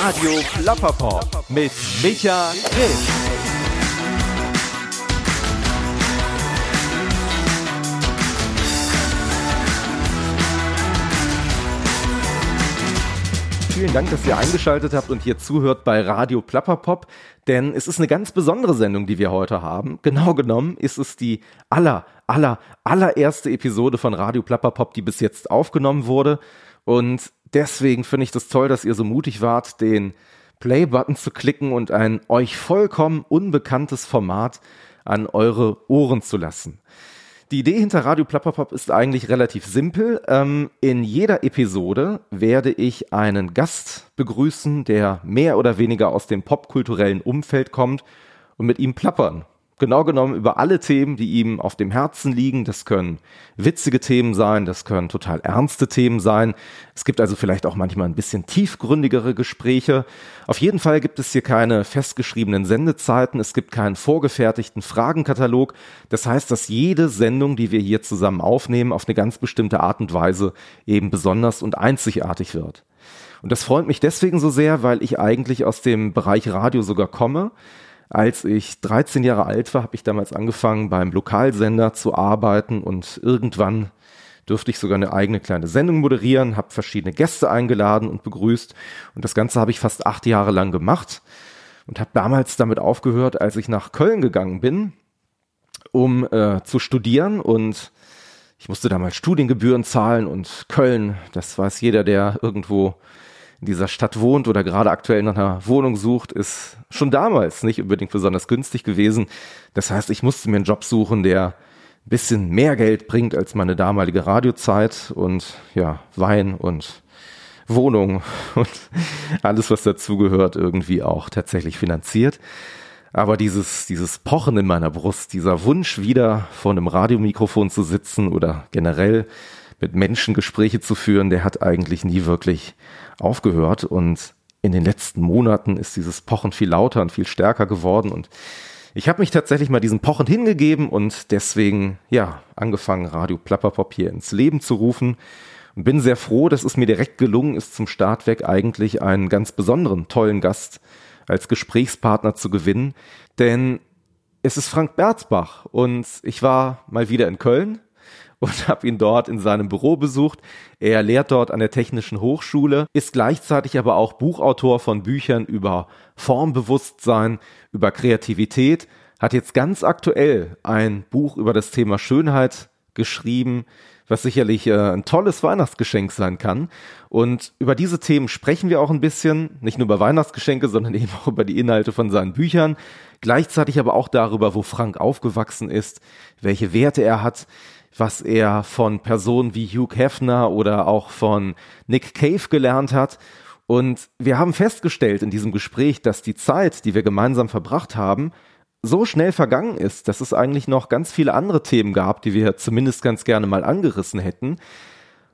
Radio Plapperpop mit Micha Grimm. Vielen Dank, dass ihr eingeschaltet habt und hier zuhört bei Radio Plapperpop, denn es ist eine ganz besondere Sendung, die wir heute haben. Genau genommen ist es die aller, aller, allererste Episode von Radio Plapperpop, die bis jetzt aufgenommen wurde. Und deswegen finde ich das toll, dass ihr so mutig wart, den Play-Button zu klicken und ein euch vollkommen unbekanntes Format an eure Ohren zu lassen. Die Idee hinter Radio Plapperpop ist eigentlich relativ simpel. Ähm, in jeder Episode werde ich einen Gast begrüßen, der mehr oder weniger aus dem popkulturellen Umfeld kommt und mit ihm plappern genau genommen über alle Themen, die ihm auf dem Herzen liegen. Das können witzige Themen sein, das können total ernste Themen sein. Es gibt also vielleicht auch manchmal ein bisschen tiefgründigere Gespräche. Auf jeden Fall gibt es hier keine festgeschriebenen Sendezeiten, es gibt keinen vorgefertigten Fragenkatalog. Das heißt, dass jede Sendung, die wir hier zusammen aufnehmen, auf eine ganz bestimmte Art und Weise eben besonders und einzigartig wird. Und das freut mich deswegen so sehr, weil ich eigentlich aus dem Bereich Radio sogar komme. Als ich 13 Jahre alt war, habe ich damals angefangen, beim Lokalsender zu arbeiten und irgendwann durfte ich sogar eine eigene kleine Sendung moderieren, habe verschiedene Gäste eingeladen und begrüßt. Und das Ganze habe ich fast acht Jahre lang gemacht und habe damals damit aufgehört, als ich nach Köln gegangen bin, um äh, zu studieren. Und ich musste damals Studiengebühren zahlen und Köln, das weiß jeder, der irgendwo in dieser Stadt wohnt oder gerade aktuell nach einer Wohnung sucht, ist schon damals nicht unbedingt besonders günstig gewesen. Das heißt, ich musste mir einen Job suchen, der ein bisschen mehr Geld bringt als meine damalige Radiozeit und ja, Wein und Wohnung und alles, was dazugehört, irgendwie auch tatsächlich finanziert. Aber dieses, dieses Pochen in meiner Brust, dieser Wunsch wieder vor einem Radiomikrofon zu sitzen oder generell mit Menschen Gespräche zu führen, der hat eigentlich nie wirklich aufgehört und in den letzten Monaten ist dieses Pochen viel lauter und viel stärker geworden und ich habe mich tatsächlich mal diesem Pochen hingegeben und deswegen, ja, angefangen, Radio Plapperpop hier ins Leben zu rufen. Und bin sehr froh, dass es mir direkt gelungen ist, zum Start weg eigentlich einen ganz besonderen, tollen Gast als Gesprächspartner zu gewinnen, denn es ist Frank Berzbach und ich war mal wieder in Köln und habe ihn dort in seinem Büro besucht. Er lehrt dort an der Technischen Hochschule, ist gleichzeitig aber auch Buchautor von Büchern über Formbewusstsein, über Kreativität, hat jetzt ganz aktuell ein Buch über das Thema Schönheit geschrieben, was sicherlich äh, ein tolles Weihnachtsgeschenk sein kann. Und über diese Themen sprechen wir auch ein bisschen, nicht nur über Weihnachtsgeschenke, sondern eben auch über die Inhalte von seinen Büchern, gleichzeitig aber auch darüber, wo Frank aufgewachsen ist, welche Werte er hat, was er von Personen wie Hugh Hefner oder auch von Nick Cave gelernt hat. Und wir haben festgestellt in diesem Gespräch, dass die Zeit, die wir gemeinsam verbracht haben, so schnell vergangen ist, dass es eigentlich noch ganz viele andere Themen gab, die wir zumindest ganz gerne mal angerissen hätten.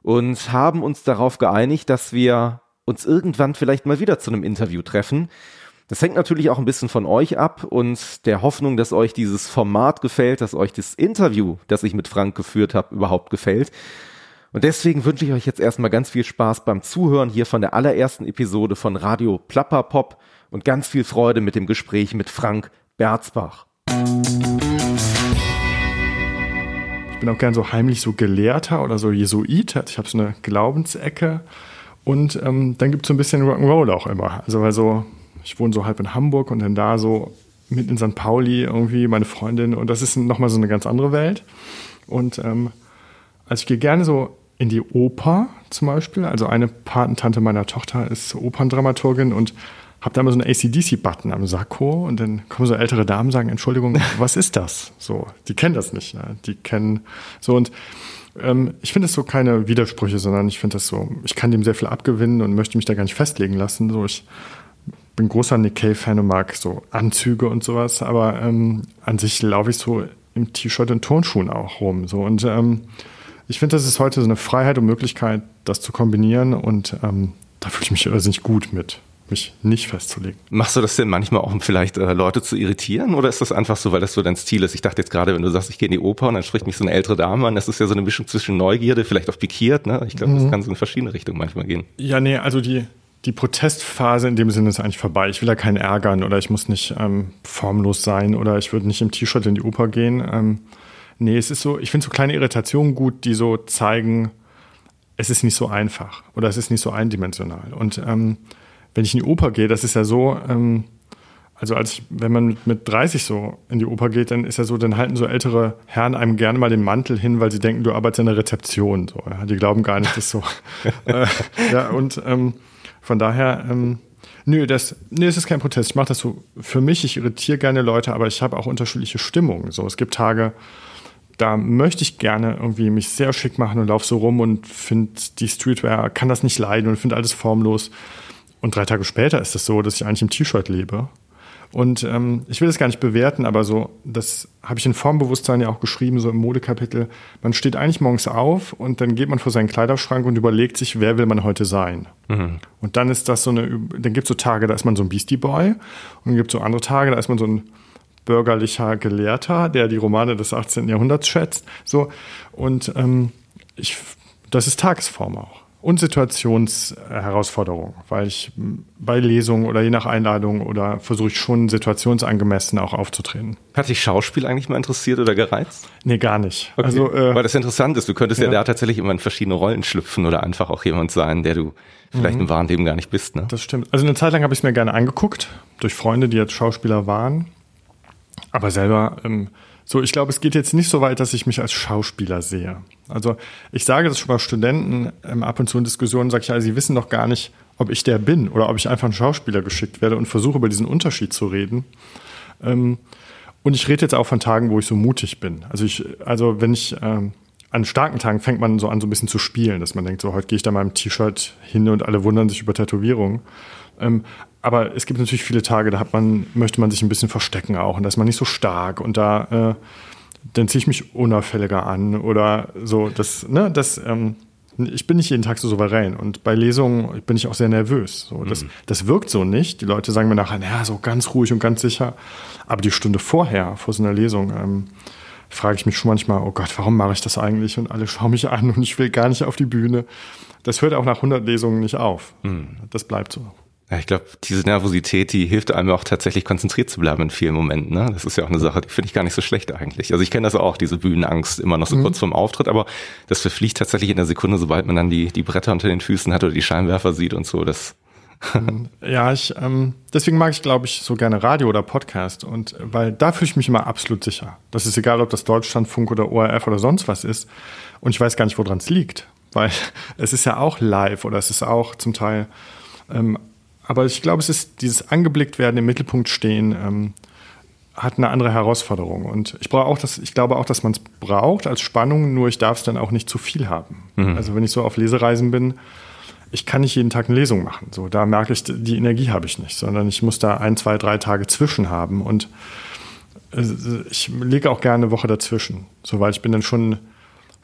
Und haben uns darauf geeinigt, dass wir uns irgendwann vielleicht mal wieder zu einem Interview treffen. Das hängt natürlich auch ein bisschen von euch ab und der Hoffnung, dass euch dieses Format gefällt, dass euch das Interview, das ich mit Frank geführt habe, überhaupt gefällt. Und deswegen wünsche ich euch jetzt erstmal ganz viel Spaß beim Zuhören hier von der allerersten Episode von Radio Plapperpop und ganz viel Freude mit dem Gespräch mit Frank Berzbach. Ich bin auch gern so heimlich so Gelehrter oder so Jesuit. Ich habe so eine Glaubensecke. Und ähm, dann gibt es so ein bisschen Rock'n'Roll auch immer. Also weil so ich wohne so halb in Hamburg und dann da so mit in St. Pauli irgendwie meine Freundin und das ist nochmal so eine ganz andere Welt. Und ähm, also ich gehe gerne so in die Oper zum Beispiel. Also eine Patentante meiner Tochter ist Operndramaturgin und habe da immer so einen ACDC-Button am Sakko und dann kommen so ältere Damen und sagen, Entschuldigung, was ist das? So, die kennen das nicht. Ne? Die kennen so und ähm, ich finde es so keine Widersprüche, sondern ich finde das so, ich kann dem sehr viel abgewinnen und möchte mich da gar nicht festlegen lassen. So, ich bin großer Nick Cave-Fan und mag so Anzüge und sowas, aber ähm, an sich laufe ich so im T-Shirt und Turnschuhen auch rum. So. Und ähm, ich finde, das ist heute so eine Freiheit und Möglichkeit, das zu kombinieren und ähm, da fühle ich mich irrsinnig gut mit mich nicht festzulegen. Machst du das denn manchmal auch, um vielleicht äh, Leute zu irritieren oder ist das einfach so, weil das so dein Stil ist? Ich dachte jetzt gerade, wenn du sagst, ich gehe in die Oper und dann spricht mich so eine ältere Dame an, das ist ja so eine Mischung zwischen Neugierde, vielleicht auch pikiert, ne? Ich glaube, mhm. das kann so in verschiedene Richtungen manchmal gehen. Ja, nee, also die, die Protestphase in dem Sinne ist eigentlich vorbei. Ich will da keinen ärgern oder ich muss nicht ähm, formlos sein oder ich würde nicht im T-Shirt in die Oper gehen. Ähm, nee, es ist so, ich finde so kleine Irritationen gut, die so zeigen, es ist nicht so einfach oder es ist nicht so eindimensional. Und ähm, wenn ich in die Oper gehe, das ist ja so, ähm, also als ich, wenn man mit, mit 30 so in die Oper geht, dann ist ja so, dann halten so ältere Herren einem gerne mal den Mantel hin, weil sie denken, du arbeitest in der Rezeption. So, ja. Die glauben gar nicht, dass so. äh, ja, und ähm, von daher, ähm, nö, das, nö, es ist kein Protest. Ich mache das so für mich. Ich irritiere gerne Leute, aber ich habe auch unterschiedliche Stimmungen. So, es gibt Tage, da möchte ich gerne irgendwie mich sehr schick machen und laufe so rum und finde die Streetwear, kann das nicht leiden und finde alles formlos. Und drei Tage später ist es das so, dass ich eigentlich im T-Shirt lebe. Und ähm, ich will das gar nicht bewerten, aber so, das habe ich in Formbewusstsein ja auch geschrieben, so im Modekapitel. Man steht eigentlich morgens auf und dann geht man vor seinen Kleiderschrank und überlegt sich, wer will man heute sein. Mhm. Und dann ist das so eine, dann gibt es so Tage, da ist man so ein Beastie Boy und dann gibt es so andere Tage, da ist man so ein bürgerlicher Gelehrter, der die Romane des 18. Jahrhunderts schätzt. So, und ähm, ich, das ist Tagesform auch und Situationsherausforderung, weil ich bei Lesungen oder je nach Einladung oder versuche ich schon situationsangemessen auch aufzutreten. Hat dich Schauspiel eigentlich mal interessiert oder gereizt? Nee, gar nicht. Okay. Also, äh, weil das interessant ist, du könntest ja. ja da tatsächlich immer in verschiedene Rollen schlüpfen oder einfach auch jemand sein, der du vielleicht mhm. im wahren Leben gar nicht bist. Ne? Das stimmt. Also eine Zeit lang habe ich es mir gerne angeguckt, durch Freunde, die jetzt Schauspieler waren. Aber selber ähm, so, ich glaube, es geht jetzt nicht so weit, dass ich mich als Schauspieler sehe. Also ich sage das schon mal Studenten ähm, ab und zu in Diskussionen, sage ich, ja, sie wissen doch gar nicht, ob ich der bin oder ob ich einfach ein Schauspieler geschickt werde und versuche über diesen Unterschied zu reden. Ähm, und ich rede jetzt auch von Tagen, wo ich so mutig bin. Also ich, also wenn ich ähm, an starken Tagen fängt man so an, so ein bisschen zu spielen, dass man denkt, so heute gehe ich da mal im T-Shirt hin und alle wundern sich über Tätowierungen. Ähm, aber es gibt natürlich viele Tage, da hat man, möchte man sich ein bisschen verstecken auch und da ist man nicht so stark und da äh, dann ziehe ich mich unauffälliger an oder so. Das, ne, das, ähm, ich bin nicht jeden Tag so souverän und bei Lesungen bin ich auch sehr nervös. So, das, mhm. das wirkt so nicht. Die Leute sagen mir nachher, naja, so ganz ruhig und ganz sicher. Aber die Stunde vorher, vor so einer Lesung, ähm, frage ich mich schon manchmal, oh Gott, warum mache ich das eigentlich? Und alle schauen mich an und ich will gar nicht auf die Bühne. Das hört auch nach 100 Lesungen nicht auf. Mhm. Das bleibt so. Ja, ich glaube, diese Nervosität, die hilft einem auch tatsächlich konzentriert zu bleiben in vielen Momenten. Ne? Das ist ja auch eine Sache, die finde ich gar nicht so schlecht eigentlich. Also ich kenne das auch, diese Bühnenangst immer noch so mhm. kurz vorm Auftritt, aber das verfliegt tatsächlich in der Sekunde, sobald man dann die, die Bretter unter den Füßen hat oder die Scheinwerfer sieht und so. Das ja, ich, ähm, deswegen mag ich, glaube ich, so gerne Radio oder Podcast. Und weil da fühle ich mich immer absolut sicher. Das ist egal, ob das Deutschlandfunk oder ORF oder sonst was ist. Und ich weiß gar nicht, woran es liegt. Weil es ist ja auch live oder es ist auch zum Teil ähm, aber ich glaube, es ist dieses angeblickt werden, im Mittelpunkt stehen, ähm, hat eine andere Herausforderung. Und ich brauche auch das, ich glaube auch, dass man es braucht als Spannung, nur ich darf es dann auch nicht zu viel haben. Mhm. Also wenn ich so auf Lesereisen bin, ich kann nicht jeden Tag eine Lesung machen. So, da merke ich, die Energie habe ich nicht, sondern ich muss da ein, zwei, drei Tage zwischen haben. Und äh, ich lege auch gerne eine Woche dazwischen. So, weil ich bin dann schon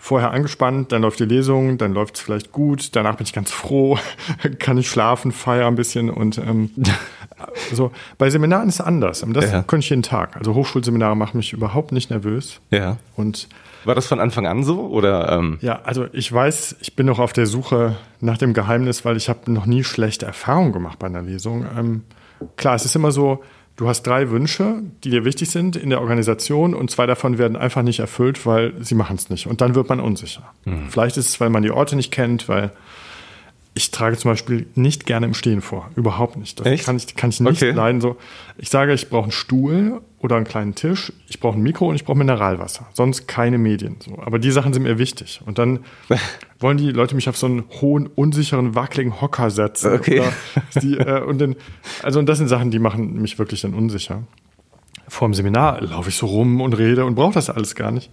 vorher angespannt, dann läuft die Lesung, dann läuft es vielleicht gut, danach bin ich ganz froh, kann ich schlafen, feier ein bisschen und ähm, so. Bei Seminaren ist es anders. Das ja. könnte ich jeden Tag. Also Hochschulseminare machen mich überhaupt nicht nervös. Ja. Und war das von Anfang an so oder? Ähm? Ja, also ich weiß, ich bin noch auf der Suche nach dem Geheimnis, weil ich habe noch nie schlechte Erfahrungen gemacht bei einer Lesung. Ähm, klar, es ist immer so, Du hast drei Wünsche, die dir wichtig sind in der Organisation und zwei davon werden einfach nicht erfüllt, weil sie machen es nicht. Und dann wird man unsicher. Mhm. Vielleicht ist es, weil man die Orte nicht kennt, weil ich trage zum Beispiel nicht gerne im Stehen vor. Überhaupt nicht. Das Echt? kann ich, kann ich nicht okay. leiden. So, ich sage, ich brauche einen Stuhl oder einen kleinen Tisch, ich brauche ein Mikro und ich brauche Mineralwasser. Sonst keine Medien. So. Aber die Sachen sind mir wichtig. Und dann wollen die Leute mich auf so einen hohen, unsicheren, wackeligen Hocker setzen. Okay. Die, äh, und dann, also und das sind Sachen, die machen mich wirklich dann unsicher. Vor dem Seminar laufe ich so rum und rede und brauche das alles gar nicht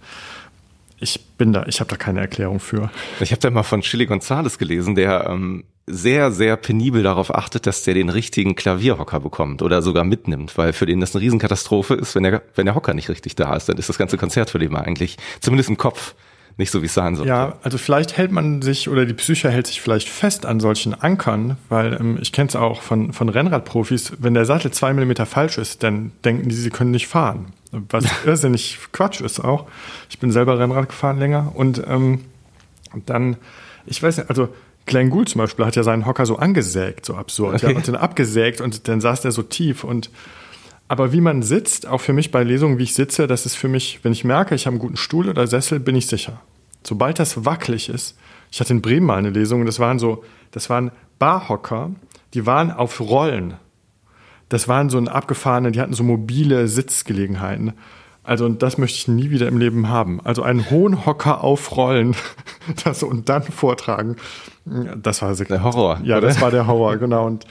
ich bin da, ich habe da keine Erklärung für. Ich habe da mal von Chili Gonzales gelesen, der ähm, sehr, sehr penibel darauf achtet, dass der den richtigen Klavierhocker bekommt oder sogar mitnimmt, weil für den das eine Riesenkatastrophe ist, wenn der, wenn der Hocker nicht richtig da ist, dann ist das ganze Konzert für den mal eigentlich, zumindest im Kopf, nicht so, wie es sein soll. Ja, also vielleicht hält man sich oder die Psyche hält sich vielleicht fest an solchen Ankern, weil ähm, ich kenne es auch von, von Rennradprofis, wenn der Sattel zwei Millimeter falsch ist, dann denken die, sie können nicht fahren. Was irrsinnig Quatsch ist auch. Ich bin selber Rennrad gefahren länger und ähm, dann, ich weiß nicht, also Glenn Gould zum Beispiel hat ja seinen Hocker so angesägt, so absurd. Okay. Ja, und den abgesägt und dann saß der so tief. Und aber wie man sitzt, auch für mich bei Lesungen, wie ich sitze, das ist für mich, wenn ich merke, ich habe einen guten Stuhl oder Sessel, bin ich sicher. Sobald das wackelig ist, ich hatte in Bremen mal eine Lesung, das waren so, das waren Barhocker, die waren auf Rollen. Das waren so ein abgefahrene, die hatten so mobile Sitzgelegenheiten. Also, und das möchte ich nie wieder im Leben haben. Also einen hohen Hocker aufrollen das, und dann vortragen. Das war der Horror. Ja, oder? das war der Horror, genau. Und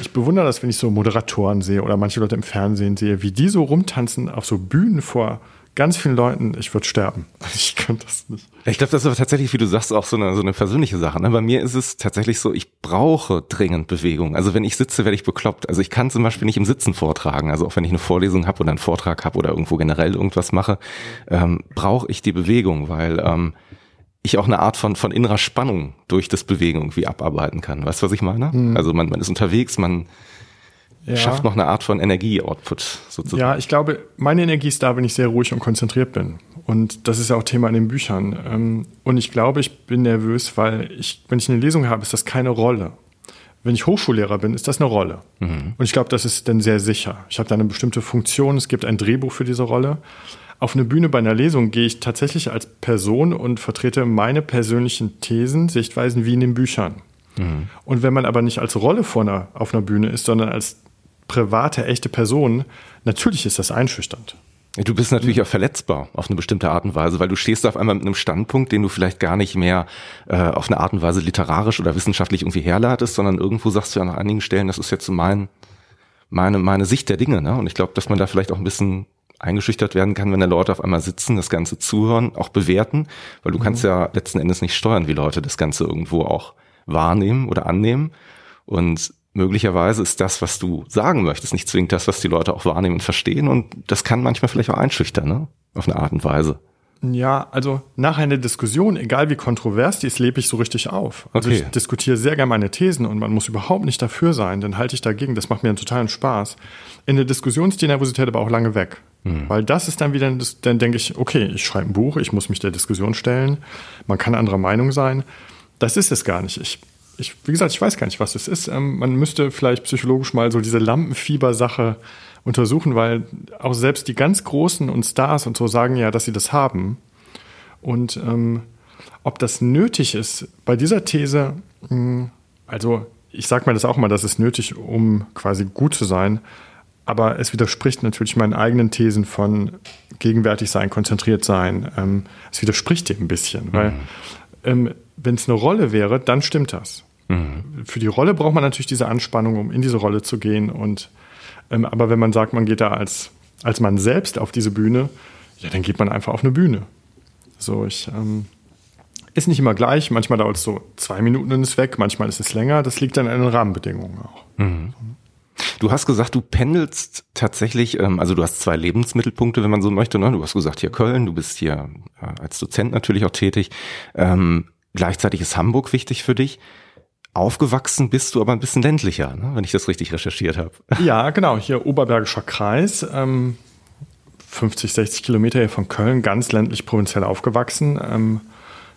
ich bewundere das, wenn ich so Moderatoren sehe oder manche Leute im Fernsehen sehe, wie die so rumtanzen auf so Bühnen vor ganz vielen Leuten, ich würde sterben. Ich könnte das nicht. Ich glaube, das ist aber tatsächlich, wie du sagst, auch so eine, so eine persönliche Sache. Ne? Bei mir ist es tatsächlich so, ich brauche dringend Bewegung. Also wenn ich sitze, werde ich bekloppt. Also ich kann zum Beispiel nicht im Sitzen vortragen. Also auch wenn ich eine Vorlesung habe oder einen Vortrag habe oder irgendwo generell irgendwas mache, ähm, brauche ich die Bewegung, weil ähm, ich auch eine Art von, von innerer Spannung durch das Bewegen irgendwie abarbeiten kann. Weißt du, was ich meine? Mhm. Also man, man ist unterwegs, man ja. schafft noch eine Art von Energie-Output sozusagen. Ja, ich glaube, meine Energie ist da, wenn ich sehr ruhig und konzentriert bin. Und das ist ja auch Thema in den Büchern. Ähm, und ich glaube, ich bin nervös, weil ich, wenn ich eine Lesung habe, ist das keine Rolle. Wenn ich Hochschullehrer bin, ist das eine Rolle. Mhm. Und ich glaube, das ist dann sehr sicher. Ich habe da eine bestimmte Funktion, es gibt ein Drehbuch für diese Rolle. Auf eine Bühne bei einer Lesung gehe ich tatsächlich als Person und vertrete meine persönlichen Thesen, Sichtweisen wie in den Büchern. Mhm. Und wenn man aber nicht als Rolle vor einer, auf einer Bühne ist, sondern als private, echte Person, natürlich ist das einschüchternd. Du bist natürlich auch verletzbar auf eine bestimmte Art und Weise, weil du stehst auf einmal mit einem Standpunkt, den du vielleicht gar nicht mehr äh, auf eine Art und Weise literarisch oder wissenschaftlich irgendwie herleitest, sondern irgendwo sagst du ja an einigen Stellen, das ist jetzt so mein, meine, meine Sicht der Dinge. Ne? Und ich glaube, dass man da vielleicht auch ein bisschen eingeschüchtert werden kann, wenn da Leute auf einmal sitzen, das Ganze zuhören, auch bewerten, weil du mhm. kannst ja letzten Endes nicht steuern, wie Leute das Ganze irgendwo auch wahrnehmen oder annehmen. Und möglicherweise ist das, was du sagen möchtest, nicht zwingend das, was die Leute auch wahrnehmen und verstehen. Und das kann manchmal vielleicht auch einschüchtern, ne? Auf eine Art und Weise. Ja, also nach einer Diskussion, egal wie kontrovers die ist, lebe ich so richtig auf. Also okay. ich diskutiere sehr gerne meine Thesen und man muss überhaupt nicht dafür sein, dann halte ich dagegen. Das macht mir einen totalen Spaß. In der Diskussion ist die Nervosität aber auch lange weg. Mhm. Weil das ist dann wieder, dann denke ich, okay, ich schreibe ein Buch, ich muss mich der Diskussion stellen, man kann anderer Meinung sein. Das ist es gar nicht. Ich, ich, wie gesagt, ich weiß gar nicht, was es ist. Ähm, man müsste vielleicht psychologisch mal so diese Lampenfieber-Sache untersuchen, weil auch selbst die ganz Großen und Stars und so sagen ja, dass sie das haben. Und ähm, ob das nötig ist, bei dieser These, mh, hm, also ich sage mir das auch mal, das ist nötig, um quasi gut zu sein, aber es widerspricht natürlich meinen eigenen Thesen von gegenwärtig sein, konzentriert sein. Ähm, es widerspricht dem ein bisschen, mhm. weil ähm, wenn es eine Rolle wäre, dann stimmt das. Mhm. Für die Rolle braucht man natürlich diese Anspannung, um in diese Rolle zu gehen. Und ähm, aber wenn man sagt, man geht da als, als man selbst auf diese Bühne, ja, dann geht man einfach auf eine Bühne. So, ich ähm, ist nicht immer gleich. Manchmal dauert es so zwei Minuten und ist weg, manchmal ist es länger. Das liegt dann an den Rahmenbedingungen auch. Mhm. Du hast gesagt, du pendelst tatsächlich, ähm, also du hast zwei Lebensmittelpunkte, wenn man so möchte. Ne? Du hast gesagt, hier Köln, du bist hier äh, als Dozent natürlich auch tätig. Ähm, gleichzeitig ist Hamburg wichtig für dich. Aufgewachsen bist du aber ein bisschen ländlicher, ne? wenn ich das richtig recherchiert habe. Ja, genau. Hier Oberbergischer Kreis, ähm, 50, 60 Kilometer hier von Köln, ganz ländlich provinziell aufgewachsen. Ähm,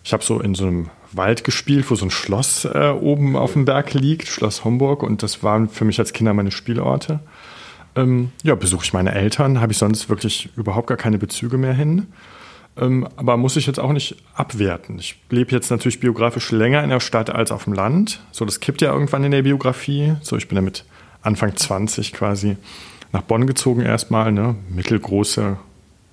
ich habe so in so einem Wald gespielt, wo so ein Schloss äh, oben auf dem Berg liegt, Schloss Homburg. Und das waren für mich als Kinder meine Spielorte. Ähm, ja, besuche ich meine Eltern, habe ich sonst wirklich überhaupt gar keine Bezüge mehr hin. Ähm, aber muss ich jetzt auch nicht abwerten. Ich lebe jetzt natürlich biografisch länger in der Stadt als auf dem Land. So, das kippt ja irgendwann in der Biografie. So, ich bin ja mit Anfang 20 quasi nach Bonn gezogen erstmal, ne? Mittelgroße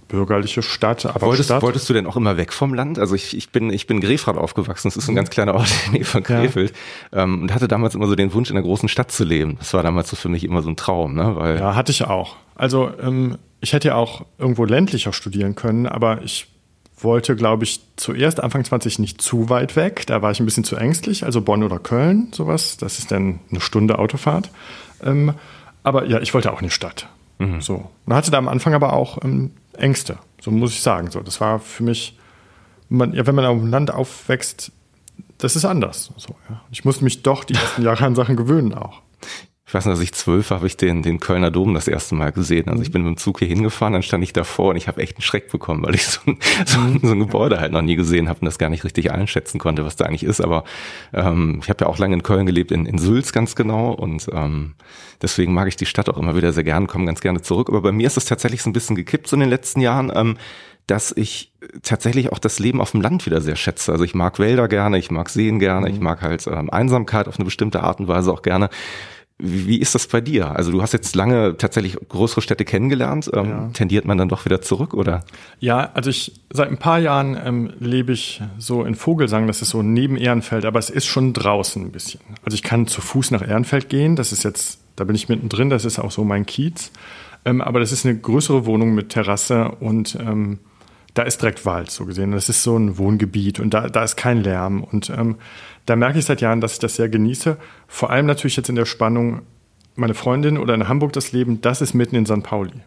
bürgerliche Stadt. Aber wolltest, Stadt. wolltest du denn auch immer weg vom Land? Also ich, ich bin ich bin Grefrath aufgewachsen. Das ist ein ganz kleiner Ort in der Nähe von Krefeld ja. ähm, und hatte damals immer so den Wunsch in einer großen Stadt zu leben. Das war damals so für mich immer so ein Traum, ne? Weil ja, hatte ich auch. Also ähm, ich hätte ja auch irgendwo ländlicher studieren können, aber ich wollte, glaube ich, zuerst Anfang 20 nicht zu weit weg. Da war ich ein bisschen zu ängstlich. Also Bonn oder Köln, sowas. Das ist dann eine Stunde Autofahrt. Ähm, aber ja, ich wollte auch in die Stadt. Mhm. So. Und hatte da am Anfang aber auch ähm, Ängste. So muss ich sagen. So, das war für mich, man, ja, wenn man auf dem Land aufwächst, das ist anders. So, ja. Ich musste mich doch die ersten Jahre an Sachen gewöhnen auch. Ich weiß nicht, als ich zwölf habe ich den, den Kölner Dom das erste Mal gesehen. Also ich bin mit dem Zug hier hingefahren, dann stand ich davor und ich habe echt einen Schreck bekommen, weil ich so ein, so ein, so ein Gebäude halt noch nie gesehen habe und das gar nicht richtig einschätzen konnte, was da eigentlich ist. Aber ähm, ich habe ja auch lange in Köln gelebt, in, in Sülz ganz genau. Und ähm, deswegen mag ich die Stadt auch immer wieder sehr gern, komme ganz gerne zurück. Aber bei mir ist es tatsächlich so ein bisschen gekippt so in den letzten Jahren. Ähm, dass ich tatsächlich auch das Leben auf dem Land wieder sehr schätze. Also ich mag Wälder gerne, ich mag Seen gerne, mhm. ich mag halt ähm, Einsamkeit auf eine bestimmte Art und Weise auch gerne. Wie ist das bei dir? Also du hast jetzt lange tatsächlich größere Städte kennengelernt. Ähm, ja. Tendiert man dann doch wieder zurück, oder? Ja, also ich seit ein paar Jahren ähm, lebe ich so in Vogelsang, das ist so neben Ehrenfeld, aber es ist schon draußen ein bisschen. Also ich kann zu Fuß nach Ehrenfeld gehen, das ist jetzt, da bin ich mittendrin, das ist auch so mein Kiez. Ähm, aber das ist eine größere Wohnung mit Terrasse und ähm, da ist direkt Wald, so gesehen. Das ist so ein Wohngebiet und da, da ist kein Lärm. Und ähm, da merke ich seit Jahren, dass ich das sehr genieße. Vor allem natürlich jetzt in der Spannung, meine Freundin oder in Hamburg das Leben, das ist mitten in St. Pauli.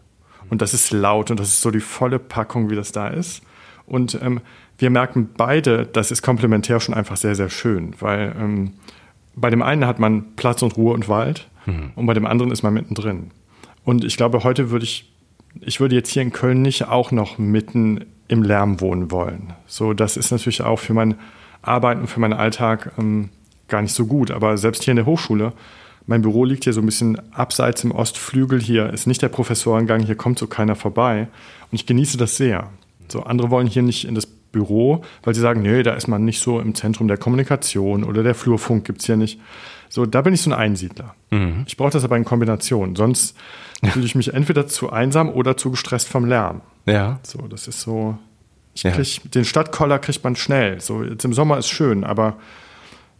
Und das ist laut und das ist so die volle Packung, wie das da ist. Und ähm, wir merken beide, das ist komplementär schon einfach sehr, sehr schön, weil ähm, bei dem einen hat man Platz und Ruhe und Wald mhm. und bei dem anderen ist man mittendrin. Und ich glaube, heute würde ich, ich würde jetzt hier in Köln nicht auch noch mitten im Lärm wohnen wollen. So, das ist natürlich auch für mein Arbeiten, für meinen Alltag ähm, gar nicht so gut. Aber selbst hier in der Hochschule, mein Büro liegt hier so ein bisschen abseits im Ostflügel. Hier ist nicht der Professorengang, hier kommt so keiner vorbei. Und ich genieße das sehr. So, andere wollen hier nicht in das Büro, weil sie sagen, nee, da ist man nicht so im Zentrum der Kommunikation oder der Flurfunk gibt es hier nicht. So, da bin ich so ein Einsiedler. Mhm. Ich brauche das aber in Kombination. Sonst fühle ich mich entweder zu einsam oder zu gestresst vom Lärm. Ja. So, das ist so. Ich krieg, ja. den Stadtkoller kriegt man schnell. So, jetzt im Sommer ist schön, aber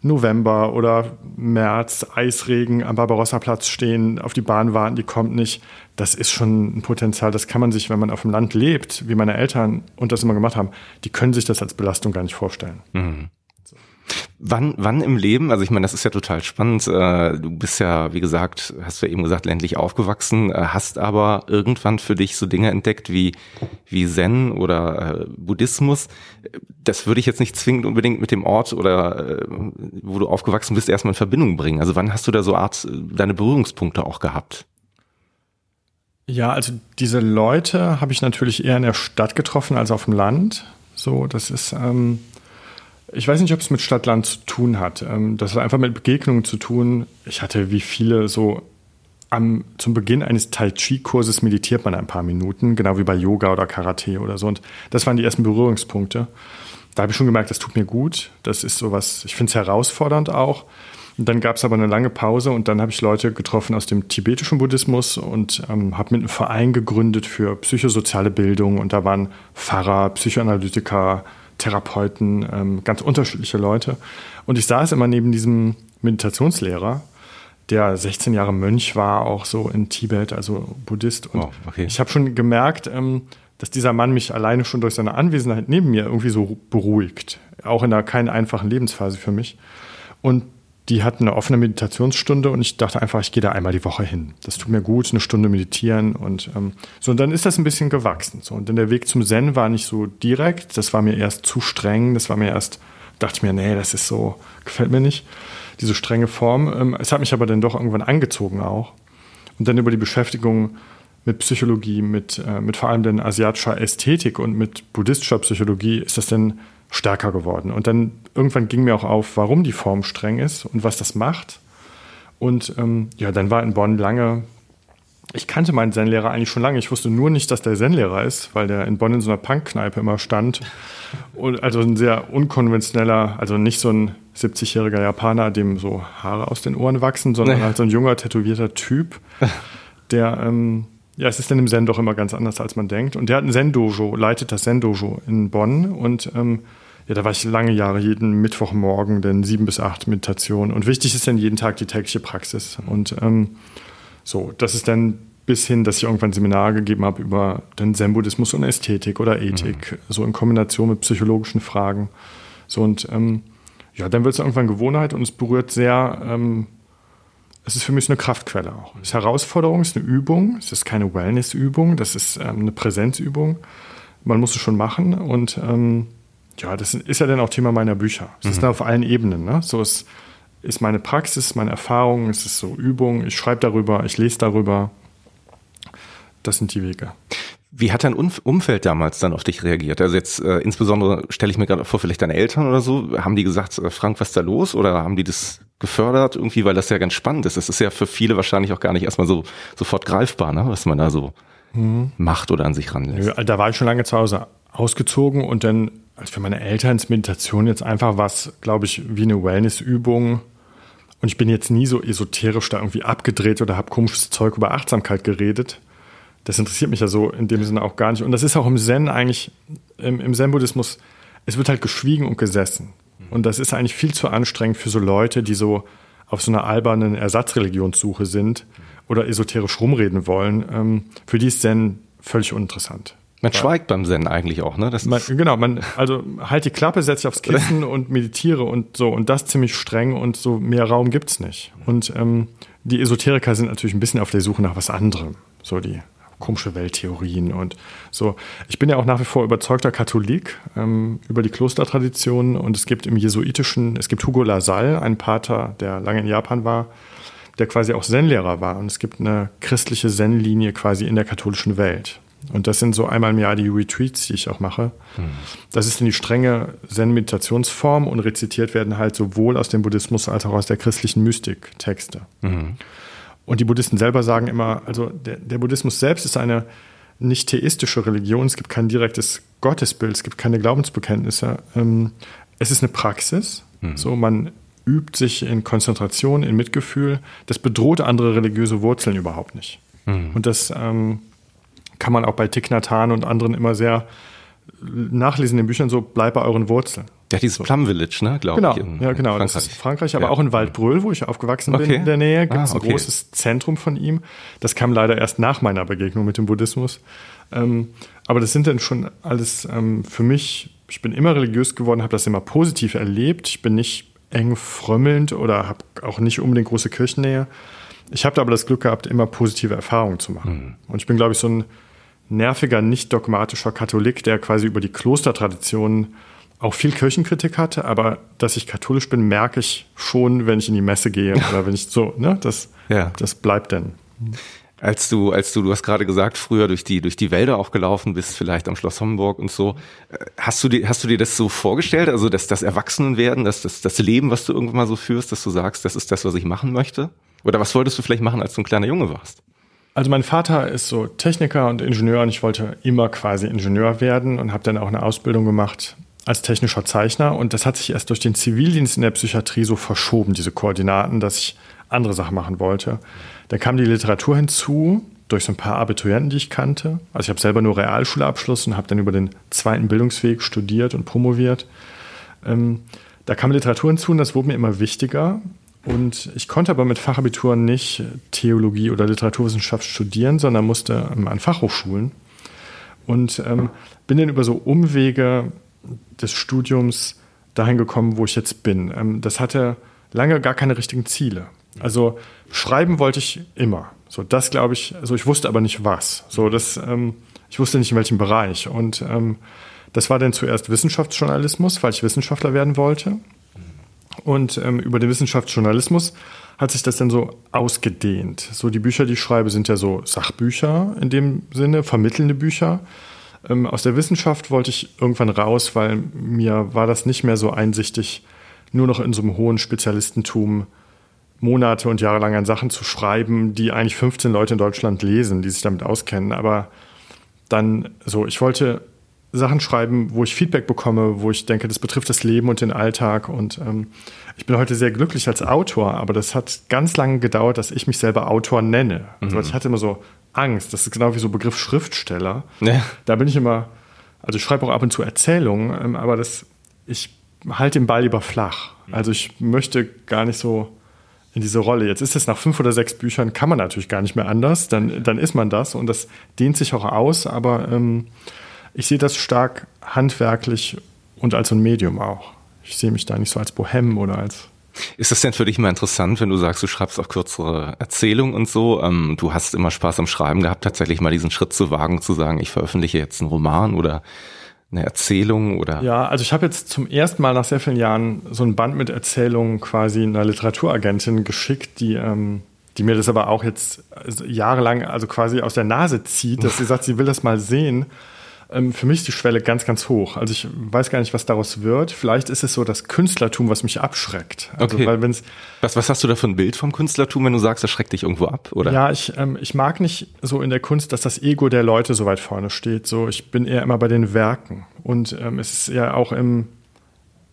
November oder März, Eisregen am Barbarossa-Platz stehen, auf die Bahn warten, die kommt nicht. Das ist schon ein Potenzial, das kann man sich, wenn man auf dem Land lebt, wie meine Eltern und das immer gemacht haben, die können sich das als Belastung gar nicht vorstellen. Mhm. Wann, wann im Leben, also ich meine, das ist ja total spannend. Äh, du bist ja, wie gesagt, hast du ja eben gesagt, ländlich aufgewachsen, äh, hast aber irgendwann für dich so Dinge entdeckt wie, wie Zen oder äh, Buddhismus. Das würde ich jetzt nicht zwingend unbedingt mit dem Ort oder wo du aufgewachsen bist, erstmal in Verbindung bringen. Also wann hast du da so Art deine Berührungspunkte auch gehabt? Ja, also diese Leute habe ich natürlich eher in der Stadt getroffen als auf dem Land. So, das ist, ähm ich weiß nicht, ob es mit Stadtland zu tun hat. Ähm, das hat einfach mit Begegnungen zu tun. Ich hatte wie viele so am, zum Beginn eines Tai Chi-Kurses meditiert man ein paar Minuten, genau wie bei Yoga oder Karate oder so. Und das waren die ersten Berührungspunkte. Da habe ich schon gemerkt, das tut mir gut. Das ist sowas, ich finde es herausfordernd auch. Und dann gab es aber eine lange Pause und dann habe ich Leute getroffen aus dem tibetischen Buddhismus und ähm, habe mit einem Verein gegründet für psychosoziale Bildung. Und da waren Pfarrer, Psychoanalytiker, Therapeuten, ähm, ganz unterschiedliche Leute. Und ich saß immer neben diesem Meditationslehrer, der 16 Jahre Mönch war, auch so in Tibet, also Buddhist. Und oh, okay. ich habe schon gemerkt, ähm, dass dieser Mann mich alleine schon durch seine Anwesenheit neben mir irgendwie so beruhigt. Auch in einer keinen einfachen Lebensphase für mich. Und die hatten eine offene Meditationsstunde und ich dachte einfach, ich gehe da einmal die Woche hin. Das tut mir gut, eine Stunde meditieren und ähm, so. Und dann ist das ein bisschen gewachsen. So. Und dann der Weg zum Zen war nicht so direkt. Das war mir erst zu streng. Das war mir erst, dachte ich mir, nee, das ist so, gefällt mir nicht, diese strenge Form. Ähm, es hat mich aber dann doch irgendwann angezogen auch. Und dann über die Beschäftigung mit Psychologie, mit, äh, mit vor allem den asiatischer Ästhetik und mit buddhistischer Psychologie ist das dann stärker geworden. Und dann irgendwann ging mir auch auf, warum die Form streng ist und was das macht. Und ähm, ja, dann war in Bonn lange, ich kannte meinen Zen-Lehrer eigentlich schon lange. Ich wusste nur nicht, dass der Zen-Lehrer ist, weil der in Bonn in so einer Punk-Kneipe immer stand. Und also ein sehr unkonventioneller, also nicht so ein 70-jähriger Japaner, dem so Haare aus den Ohren wachsen, sondern nee. halt so ein junger, tätowierter Typ, der ähm, ja, es ist dann im Zen doch immer ganz anders, als man denkt. Und der hat ein Zen-Dojo, leitet das Zen-Dojo in Bonn und ähm, ja, da war ich lange Jahre jeden Mittwochmorgen, denn sieben bis acht Meditation. Und wichtig ist dann jeden Tag die tägliche Praxis. Und ähm, so, das ist dann bis hin, dass ich irgendwann ein Seminar gegeben habe über den Zen-Buddhismus und Ästhetik oder Ethik, mhm. so in Kombination mit psychologischen Fragen. So und ähm, ja, dann wird es irgendwann Gewohnheit und es berührt sehr, ähm, es ist für mich eine Kraftquelle auch. Es ist Herausforderung, es ist eine Übung, es ist keine Wellness-Übung, das ist ähm, eine Präsenzübung. Man muss es schon machen und ähm, ja, das ist ja dann auch Thema meiner Bücher. Es mhm. ist da auf allen Ebenen. Ne? So ist ist meine Praxis, meine Erfahrung, es ist so Übung, ich schreibe darüber, ich lese darüber. Das sind die Wege. Wie hat dein Umfeld damals dann auf dich reagiert? Also jetzt äh, insbesondere stelle ich mir gerade vor, vielleicht deine Eltern oder so, haben die gesagt, äh, Frank, was ist da los? Oder haben die das gefördert irgendwie, weil das ja ganz spannend ist. Das ist ja für viele wahrscheinlich auch gar nicht erstmal so sofort greifbar, ne? was man da so mhm. macht oder an sich ranlässt. Da war ich schon lange zu Hause ausgezogen und dann, als für meine Eltern ist Meditation jetzt einfach was, glaube ich, wie eine Wellnessübung. Und ich bin jetzt nie so esoterisch da irgendwie abgedreht oder habe komisches Zeug über Achtsamkeit geredet. Das interessiert mich ja so in dem Sinne auch gar nicht. Und das ist auch im Zen eigentlich, im, im Zen-Buddhismus, es wird halt geschwiegen und gesessen. Und das ist eigentlich viel zu anstrengend für so Leute, die so auf so einer albernen Ersatzreligionssuche sind oder esoterisch rumreden wollen. Ähm, für die ist Zen völlig uninteressant. Man ja. schweigt beim Zen eigentlich auch, ne? Man, genau, man, also halt die Klappe, setz dich aufs Kissen und meditiere und so und das ziemlich streng und so mehr Raum gibt's nicht. Und ähm, die Esoteriker sind natürlich ein bisschen auf der Suche nach was anderem. So die komische Welttheorien und so. Ich bin ja auch nach wie vor überzeugter Katholik ähm, über die Klostertradition und es gibt im Jesuitischen, es gibt Hugo Lassalle, einen Pater, der lange in Japan war, der quasi auch Zen-Lehrer war und es gibt eine christliche Zen-Linie quasi in der katholischen Welt. Und das sind so einmal im Jahr die Retreats, die ich auch mache. Hm. Das ist in die strenge Zen-Meditationsform und rezitiert werden halt sowohl aus dem Buddhismus als auch aus der christlichen Mystik Texte. Mhm. Und die Buddhisten selber sagen immer, also der, der Buddhismus selbst ist eine nicht theistische Religion, es gibt kein direktes Gottesbild, es gibt keine Glaubensbekenntnisse. Ähm, es ist eine Praxis. Mhm. So, man übt sich in Konzentration, in Mitgefühl. Das bedroht andere religiöse Wurzeln überhaupt nicht. Mhm. Und das ähm, kann man auch bei Thich Nhat Hanh und anderen immer sehr nachlesen in den Büchern, so bleibt bei euren Wurzeln. Ja, dieses Plum Village, ne, glaube genau, ich. Ja, genau. Frankreich. Das ist Frankreich, aber ja. auch in Waldbröl, wo ich aufgewachsen okay. bin in der Nähe, gibt es ah, okay. ein großes Zentrum von ihm. Das kam leider erst nach meiner Begegnung mit dem Buddhismus. Ähm, aber das sind dann schon alles ähm, für mich, ich bin immer religiös geworden, habe das immer positiv erlebt. Ich bin nicht eng frömmelnd oder habe auch nicht unbedingt große Kirchennähe. Ich habe aber das Glück gehabt, immer positive Erfahrungen zu machen. Mhm. Und ich bin, glaube ich, so ein nerviger, nicht dogmatischer Katholik, der quasi über die Klostertraditionen auch viel Kirchenkritik hatte, aber dass ich katholisch bin, merke ich schon, wenn ich in die Messe gehe oder wenn ich so, ne, das, ja. das bleibt dann. Als du, als du, du hast gerade gesagt, früher durch die, durch die Wälder auch gelaufen bist, vielleicht am Schloss Homburg und so. Äh, hast du dir, hast du dir das so vorgestellt? Also, dass das Erwachsenenwerden, dass das, das Leben, was du irgendwann mal so führst, dass du sagst, das ist das, was ich machen möchte? Oder was wolltest du vielleicht machen, als du ein kleiner Junge warst? Also mein Vater ist so Techniker und Ingenieur und ich wollte immer quasi Ingenieur werden und habe dann auch eine Ausbildung gemacht als technischer Zeichner und das hat sich erst durch den Zivildienst in der Psychiatrie so verschoben, diese Koordinaten, dass ich andere Sachen machen wollte. Dann kam die Literatur hinzu durch so ein paar Abiturienten, die ich kannte. Also ich habe selber nur Realschulabschluss und habe dann über den zweiten Bildungsweg studiert und promoviert. Ähm, da kam Literatur hinzu und das wurde mir immer wichtiger. Und ich konnte aber mit Fachabitur nicht Theologie oder Literaturwissenschaft studieren, sondern musste ähm, an Fachhochschulen. Und ähm, bin dann über so Umwege des Studiums dahin gekommen, wo ich jetzt bin. Ähm, das hatte lange gar keine richtigen Ziele. Also schreiben wollte ich immer. So, das glaube ich, also ich wusste aber nicht was. So, das, ähm, ich wusste nicht in welchem Bereich. Und ähm, das war dann zuerst Wissenschaftsjournalismus, weil ich Wissenschaftler werden wollte. Und ähm, über den Wissenschaftsjournalismus hat sich das dann so ausgedehnt. So die Bücher, die ich schreibe, sind ja so Sachbücher in dem Sinne, vermittelnde Bücher. Ähm, aus der Wissenschaft wollte ich irgendwann raus, weil mir war das nicht mehr so einsichtig, nur noch in so einem hohen Spezialistentum Monate und Jahre lang an Sachen zu schreiben, die eigentlich 15 Leute in Deutschland lesen, die sich damit auskennen. Aber dann so, ich wollte Sachen schreiben, wo ich Feedback bekomme, wo ich denke, das betrifft das Leben und den Alltag. Und ähm, ich bin heute sehr glücklich als Autor, aber das hat ganz lange gedauert, dass ich mich selber Autor nenne. Also mhm. ich hatte immer so Angst. Das ist genau wie so Begriff Schriftsteller. Ja. Da bin ich immer, also ich schreibe auch ab und zu Erzählungen, ähm, aber das, ich halte den Ball lieber flach. Also ich möchte gar nicht so in diese Rolle. Jetzt ist es nach fünf oder sechs Büchern, kann man natürlich gar nicht mehr anders. Dann, dann ist man das und das dehnt sich auch aus, aber ähm, ich sehe das stark handwerklich und als ein Medium auch. Ich sehe mich da nicht so als Bohem oder als ist das denn für dich mal interessant, wenn du sagst, du schreibst auch kürzere Erzählungen und so? Ähm, du hast immer Spaß am Schreiben gehabt, tatsächlich mal diesen Schritt zu wagen, zu sagen, ich veröffentliche jetzt einen Roman oder eine Erzählung oder? Ja, also ich habe jetzt zum ersten Mal nach sehr vielen Jahren so ein Band mit Erzählungen quasi einer Literaturagentin geschickt, die, ähm, die mir das aber auch jetzt jahrelang also quasi aus der Nase zieht, dass sie sagt, sie will das mal sehen. Ähm, für mich ist die Schwelle ganz, ganz hoch. Also ich weiß gar nicht, was daraus wird. Vielleicht ist es so das Künstlertum, was mich abschreckt. Also okay. weil wenn's, was, was hast du da für ein Bild vom Künstlertum, wenn du sagst, das schreckt dich irgendwo ab? Oder? Ja, ich, ähm, ich mag nicht so in der Kunst, dass das Ego der Leute so weit vorne steht. So, ich bin eher immer bei den Werken. Und ähm, es ist ja auch im,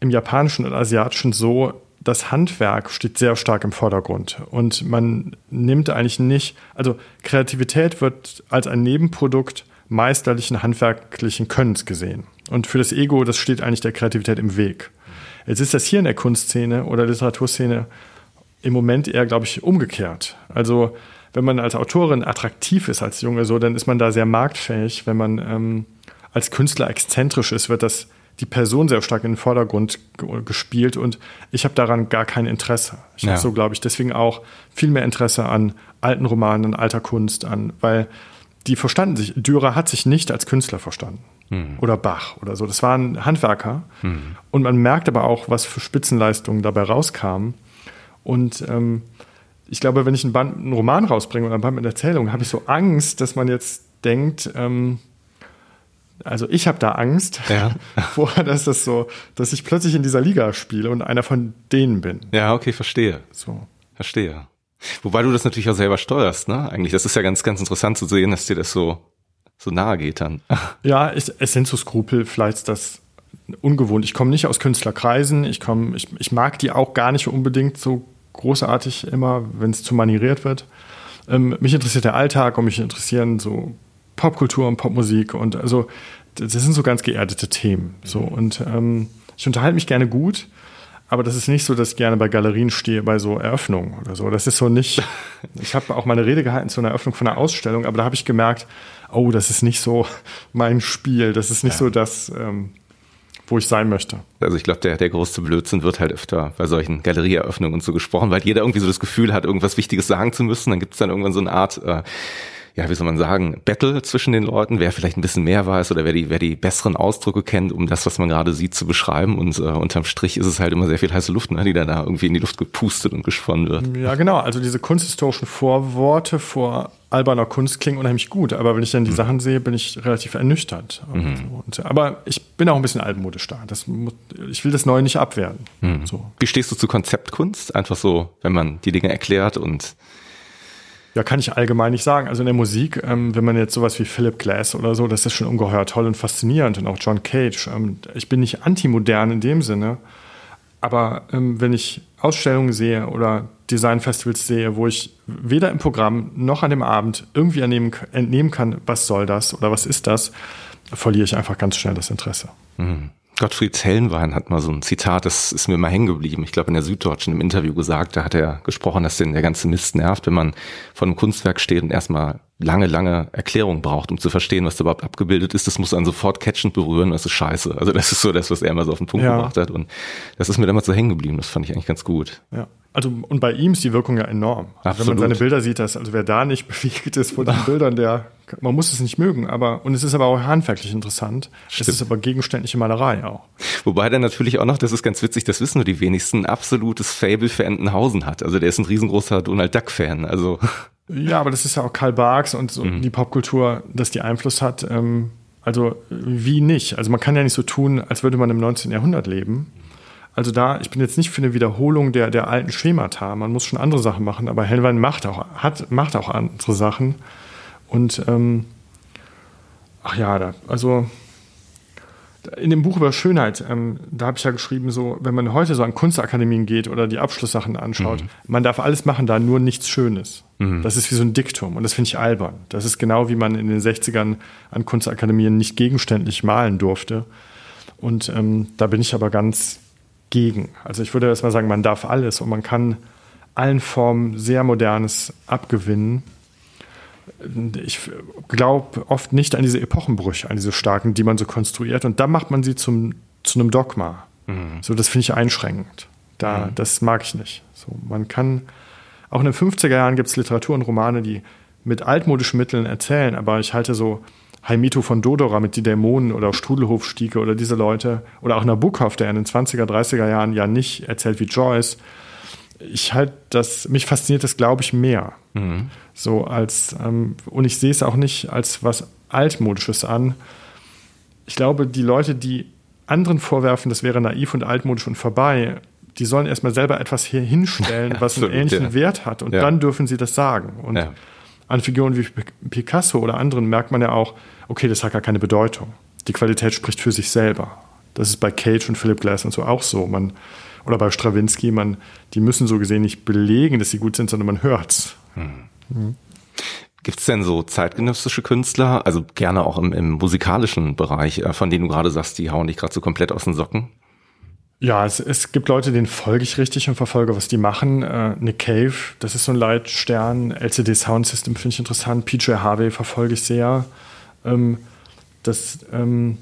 im Japanischen und Asiatischen so, das Handwerk steht sehr stark im Vordergrund und man nimmt eigentlich nicht, also Kreativität wird als ein Nebenprodukt meisterlichen handwerklichen Könnens gesehen. Und für das Ego, das steht eigentlich der Kreativität im Weg. Jetzt ist das hier in der Kunstszene oder Literaturszene im Moment eher, glaube ich, umgekehrt. Also wenn man als Autorin attraktiv ist als Junge, so, dann ist man da sehr marktfähig. Wenn man ähm, als Künstler exzentrisch ist, wird das die Person sehr stark in den Vordergrund gespielt und ich habe daran gar kein Interesse. Ich ja. habe so, glaube ich, deswegen auch viel mehr Interesse an alten Romanen, an alter Kunst, an, weil die verstanden sich. Dürer hat sich nicht als Künstler verstanden. Mhm. Oder Bach oder so. Das waren Handwerker. Mhm. Und man merkt aber auch, was für Spitzenleistungen dabei rauskamen. Und ähm, ich glaube, wenn ich einen, Band, einen Roman rausbringe oder ein Band mit Erzählung, habe ich so Angst, dass man jetzt denkt, ähm, also ich habe da Angst ja. vor, dass das so, dass ich plötzlich in dieser Liga spiele und einer von denen bin. Ja, okay, verstehe. So. Verstehe. Wobei du das natürlich auch selber steuerst, ne? Eigentlich, das ist ja ganz, ganz interessant zu sehen, dass dir das so, so nahe geht dann. Ja, es, es sind so Skrupel, vielleicht das ungewohnt. Ich komme nicht aus Künstlerkreisen, ich komme, ich, ich mag die auch gar nicht unbedingt so großartig immer, wenn es zu manieriert wird. Ähm, mich interessiert der Alltag und mich interessieren so Popkultur und Popmusik und also das sind so ganz geerdete Themen. So und ähm, ich unterhalte mich gerne gut aber das ist nicht so, dass ich gerne bei Galerien stehe, bei so Eröffnungen oder so. Das ist so nicht. Ich habe auch mal eine Rede gehalten zu einer Eröffnung von einer Ausstellung, aber da habe ich gemerkt, oh, das ist nicht so mein Spiel. Das ist nicht ja. so das, ähm, wo ich sein möchte. Also ich glaube, der, der größte Blödsinn wird halt öfter bei solchen Galerieeröffnungen und so gesprochen, weil jeder irgendwie so das Gefühl hat, irgendwas Wichtiges sagen zu müssen. Dann gibt es dann irgendwann so eine Art äh, ja, wie soll man sagen, Battle zwischen den Leuten, wer vielleicht ein bisschen mehr weiß oder wer die, wer die besseren Ausdrücke kennt, um das, was man gerade sieht, zu beschreiben. Und äh, unterm Strich ist es halt immer sehr viel heiße Luft, ne, die dann da irgendwie in die Luft gepustet und gesponnen wird. Ja, genau. Also diese kunsthistorischen Vorworte vor alberner Kunst klingen unheimlich gut, aber wenn ich dann die mhm. Sachen sehe, bin ich relativ ernüchtert. Mhm. Und, aber ich bin auch ein bisschen altmodisch da. Das, ich will das Neue nicht abwerten. Mhm. So. Wie stehst du zu Konzeptkunst? Einfach so, wenn man die Dinge erklärt und ja, kann ich allgemein nicht sagen. Also in der Musik, ähm, wenn man jetzt sowas wie Philip Glass oder so, das ist schon ungeheuer toll und faszinierend und auch John Cage. Ähm, ich bin nicht antimodern in dem Sinne, aber ähm, wenn ich Ausstellungen sehe oder Designfestivals sehe, wo ich weder im Programm noch an dem Abend irgendwie entnehmen, entnehmen kann, was soll das oder was ist das, verliere ich einfach ganz schnell das Interesse. Mhm. Gottfried Zellenwein hat mal so ein Zitat, das ist mir mal hängen geblieben. Ich glaube, in der Süddeutschen im Interview gesagt, da hat er gesprochen, dass den der ganze Mist nervt, wenn man vor einem Kunstwerk steht und erstmal lange, lange Erklärung braucht, um zu verstehen, was da überhaupt abgebildet ist. Das muss einen sofort catchend berühren, das ist scheiße. Also das ist so das, was er immer so auf den Punkt ja. gebracht hat. Und das ist mir damals so hängen geblieben. Das fand ich eigentlich ganz gut. Ja. Also und bei ihm ist die Wirkung ja enorm. Also, wenn man seine Bilder sieht, dass, also wer da nicht bewegt ist von den Bildern, der man muss es nicht mögen, aber und es ist aber auch handwerklich interessant. Stimmt. Es ist aber gegenständliche Malerei auch. Wobei der natürlich auch noch, das ist ganz witzig, das wissen nur die wenigsten, absolutes Fable für Entenhausen hat. Also der ist ein riesengroßer Donald Duck Fan. Also ja, aber das ist ja auch Karl Barks und so mhm. die Popkultur, dass die Einfluss hat. Ähm, also wie nicht? Also man kann ja nicht so tun, als würde man im 19. Jahrhundert leben. Also da, ich bin jetzt nicht für eine Wiederholung der, der alten Schemata. Man muss schon andere Sachen machen, aber Hellwein macht auch, hat, macht auch andere Sachen. Und ähm, ach ja, da, also in dem Buch über Schönheit, ähm, da habe ich ja geschrieben, so, wenn man heute so an Kunstakademien geht oder die Abschlusssachen anschaut, mhm. man darf alles machen, da nur nichts Schönes. Mhm. Das ist wie so ein Diktum und das finde ich albern. Das ist genau wie man in den 60ern an Kunstakademien nicht gegenständlich malen durfte. Und ähm, da bin ich aber ganz gegen. Also ich würde erst mal sagen, man darf alles und man kann allen Formen sehr Modernes abgewinnen. Ich glaube oft nicht an diese Epochenbrüche, an diese starken, die man so konstruiert. Und da macht man sie zum, zu einem Dogma. Mhm. So, das finde ich einschränkend. Da, mhm. Das mag ich nicht. So, man kann, auch in den 50er Jahren gibt es Literatur und Romane, die mit altmodischen Mitteln erzählen, aber ich halte so Heimito von Dodora mit die Dämonen oder Strudelhofstiege oder diese Leute oder auch Nabokov, der in den 20er, 30er Jahren ja nicht erzählt wie Joyce. Ich halt das, mich fasziniert das, glaube ich, mehr. Mhm. So als, ähm, und ich sehe es auch nicht als was Altmodisches an. Ich glaube, die Leute, die anderen vorwerfen, das wäre naiv und altmodisch und vorbei, die sollen erstmal selber etwas hier hinstellen, was Absolut, einen ähnlichen ja. Wert hat. Und ja. dann dürfen sie das sagen. Und an Figuren wie Picasso oder anderen merkt man ja auch, okay, das hat gar keine Bedeutung. Die Qualität spricht für sich selber. Das ist bei Cage und Philip Glass und so auch so. Man, oder bei Stravinsky, man, die müssen so gesehen nicht belegen, dass sie gut sind, sondern man hört's. Hm. Mhm. Gibt es denn so zeitgenössische Künstler, also gerne auch im, im musikalischen Bereich, äh, von denen du gerade sagst, die hauen dich gerade so komplett aus den Socken? Ja, es, es gibt Leute, denen folge ich richtig und verfolge, was die machen. Äh, Nick Cave, das ist so ein Leitstern. LCD Sound System finde ich interessant. PJ Harvey verfolge ich sehr. Ähm, das, ähm,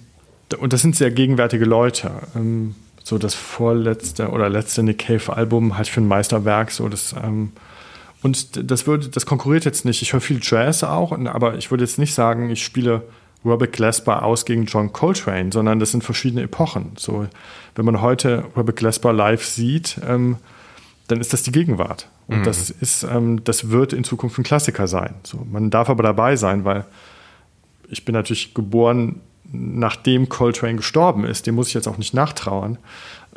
und das sind sehr gegenwärtige Leute. Ähm, so das vorletzte oder letzte Nick Cave Album halt für ein Meisterwerk. So das, ähm, und das würde, das konkurriert jetzt nicht. Ich höre viel Jazz auch, aber ich würde jetzt nicht sagen, ich spiele Robert Glasper aus gegen John Coltrane, sondern das sind verschiedene Epochen. So, wenn man heute Robert Glasper live sieht, ähm, dann ist das die Gegenwart. Und mhm. das ist, ähm, das wird in Zukunft ein Klassiker sein. So, man darf aber dabei sein, weil ich bin natürlich geboren, nachdem Coltrane gestorben ist. Dem muss ich jetzt auch nicht nachtrauern.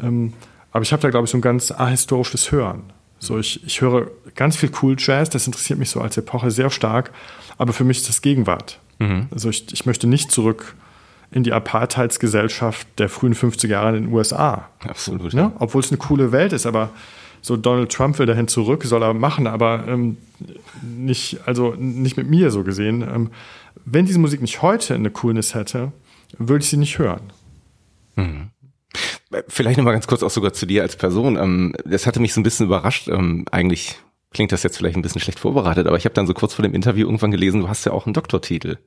Ähm, aber ich habe da, glaube ich, so ein ganz ahistorisches Hören. So, ich, ich höre ganz viel Cool Jazz, das interessiert mich so als Epoche sehr stark, aber für mich ist das Gegenwart. Mhm. Also ich, ich möchte nicht zurück in die Apartheidsgesellschaft der frühen 50er Jahre in den USA. Absolut. Ne? Obwohl es eine coole Welt ist, aber so Donald Trump will dahin zurück, soll er machen, aber ähm, nicht, also nicht mit mir so gesehen. Ähm, wenn diese Musik nicht heute eine Coolness hätte, würde ich sie nicht hören. Mhm. Vielleicht nochmal ganz kurz auch sogar zu dir als Person. Ähm, das hatte mich so ein bisschen überrascht. Ähm, eigentlich klingt das jetzt vielleicht ein bisschen schlecht vorbereitet, aber ich habe dann so kurz vor dem Interview irgendwann gelesen, du hast ja auch einen Doktortitel.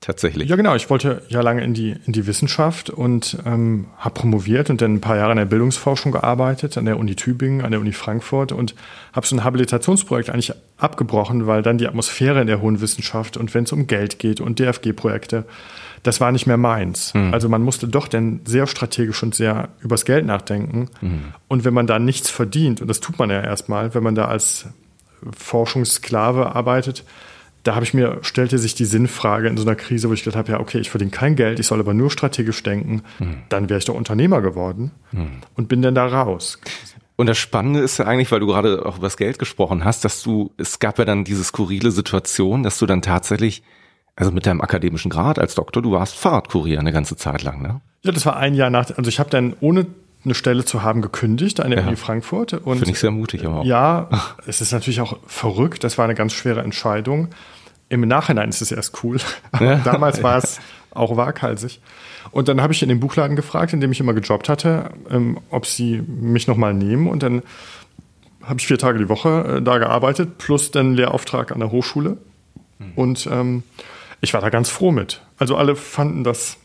Tatsächlich. Ja, genau. Ich wollte ja lange in die, in die Wissenschaft und ähm, habe promoviert und dann ein paar Jahre in der Bildungsforschung gearbeitet, an der Uni Tübingen, an der Uni Frankfurt und habe so ein Habilitationsprojekt eigentlich abgebrochen, weil dann die Atmosphäre in der hohen Wissenschaft und wenn es um Geld geht und DFG-Projekte, das war nicht mehr meins. Mhm. Also man musste doch dann sehr strategisch und sehr übers Geld nachdenken. Mhm. Und wenn man da nichts verdient, und das tut man ja erstmal, wenn man da als Forschungssklave arbeitet, da habe ich mir, stellte sich die Sinnfrage in so einer Krise, wo ich gedacht habe, ja, okay, ich verdiene kein Geld, ich soll aber nur strategisch denken, mhm. dann wäre ich doch Unternehmer geworden mhm. und bin dann da raus. Und das Spannende ist ja eigentlich, weil du gerade auch über das Geld gesprochen hast, dass du, es gab ja dann diese skurrile Situation, dass du dann tatsächlich, also mit deinem akademischen Grad als Doktor, du warst Fahrradkurier eine ganze Zeit lang, ne? Ja, das war ein Jahr nach, also ich habe dann ohne eine Stelle zu haben gekündigt an der ja. Uni Frankfurt. Finde ich sehr mutig aber auch. Ja, es ist natürlich auch verrückt. Das war eine ganz schwere Entscheidung. Im Nachhinein ist es erst cool. Ja. Damals war es auch waghalsig. Und dann habe ich in dem Buchladen gefragt, in dem ich immer gejobbt hatte, ähm, ob sie mich nochmal nehmen. Und dann habe ich vier Tage die Woche äh, da gearbeitet, plus den Lehrauftrag an der Hochschule. Mhm. Und ähm, ich war da ganz froh mit. Also alle fanden das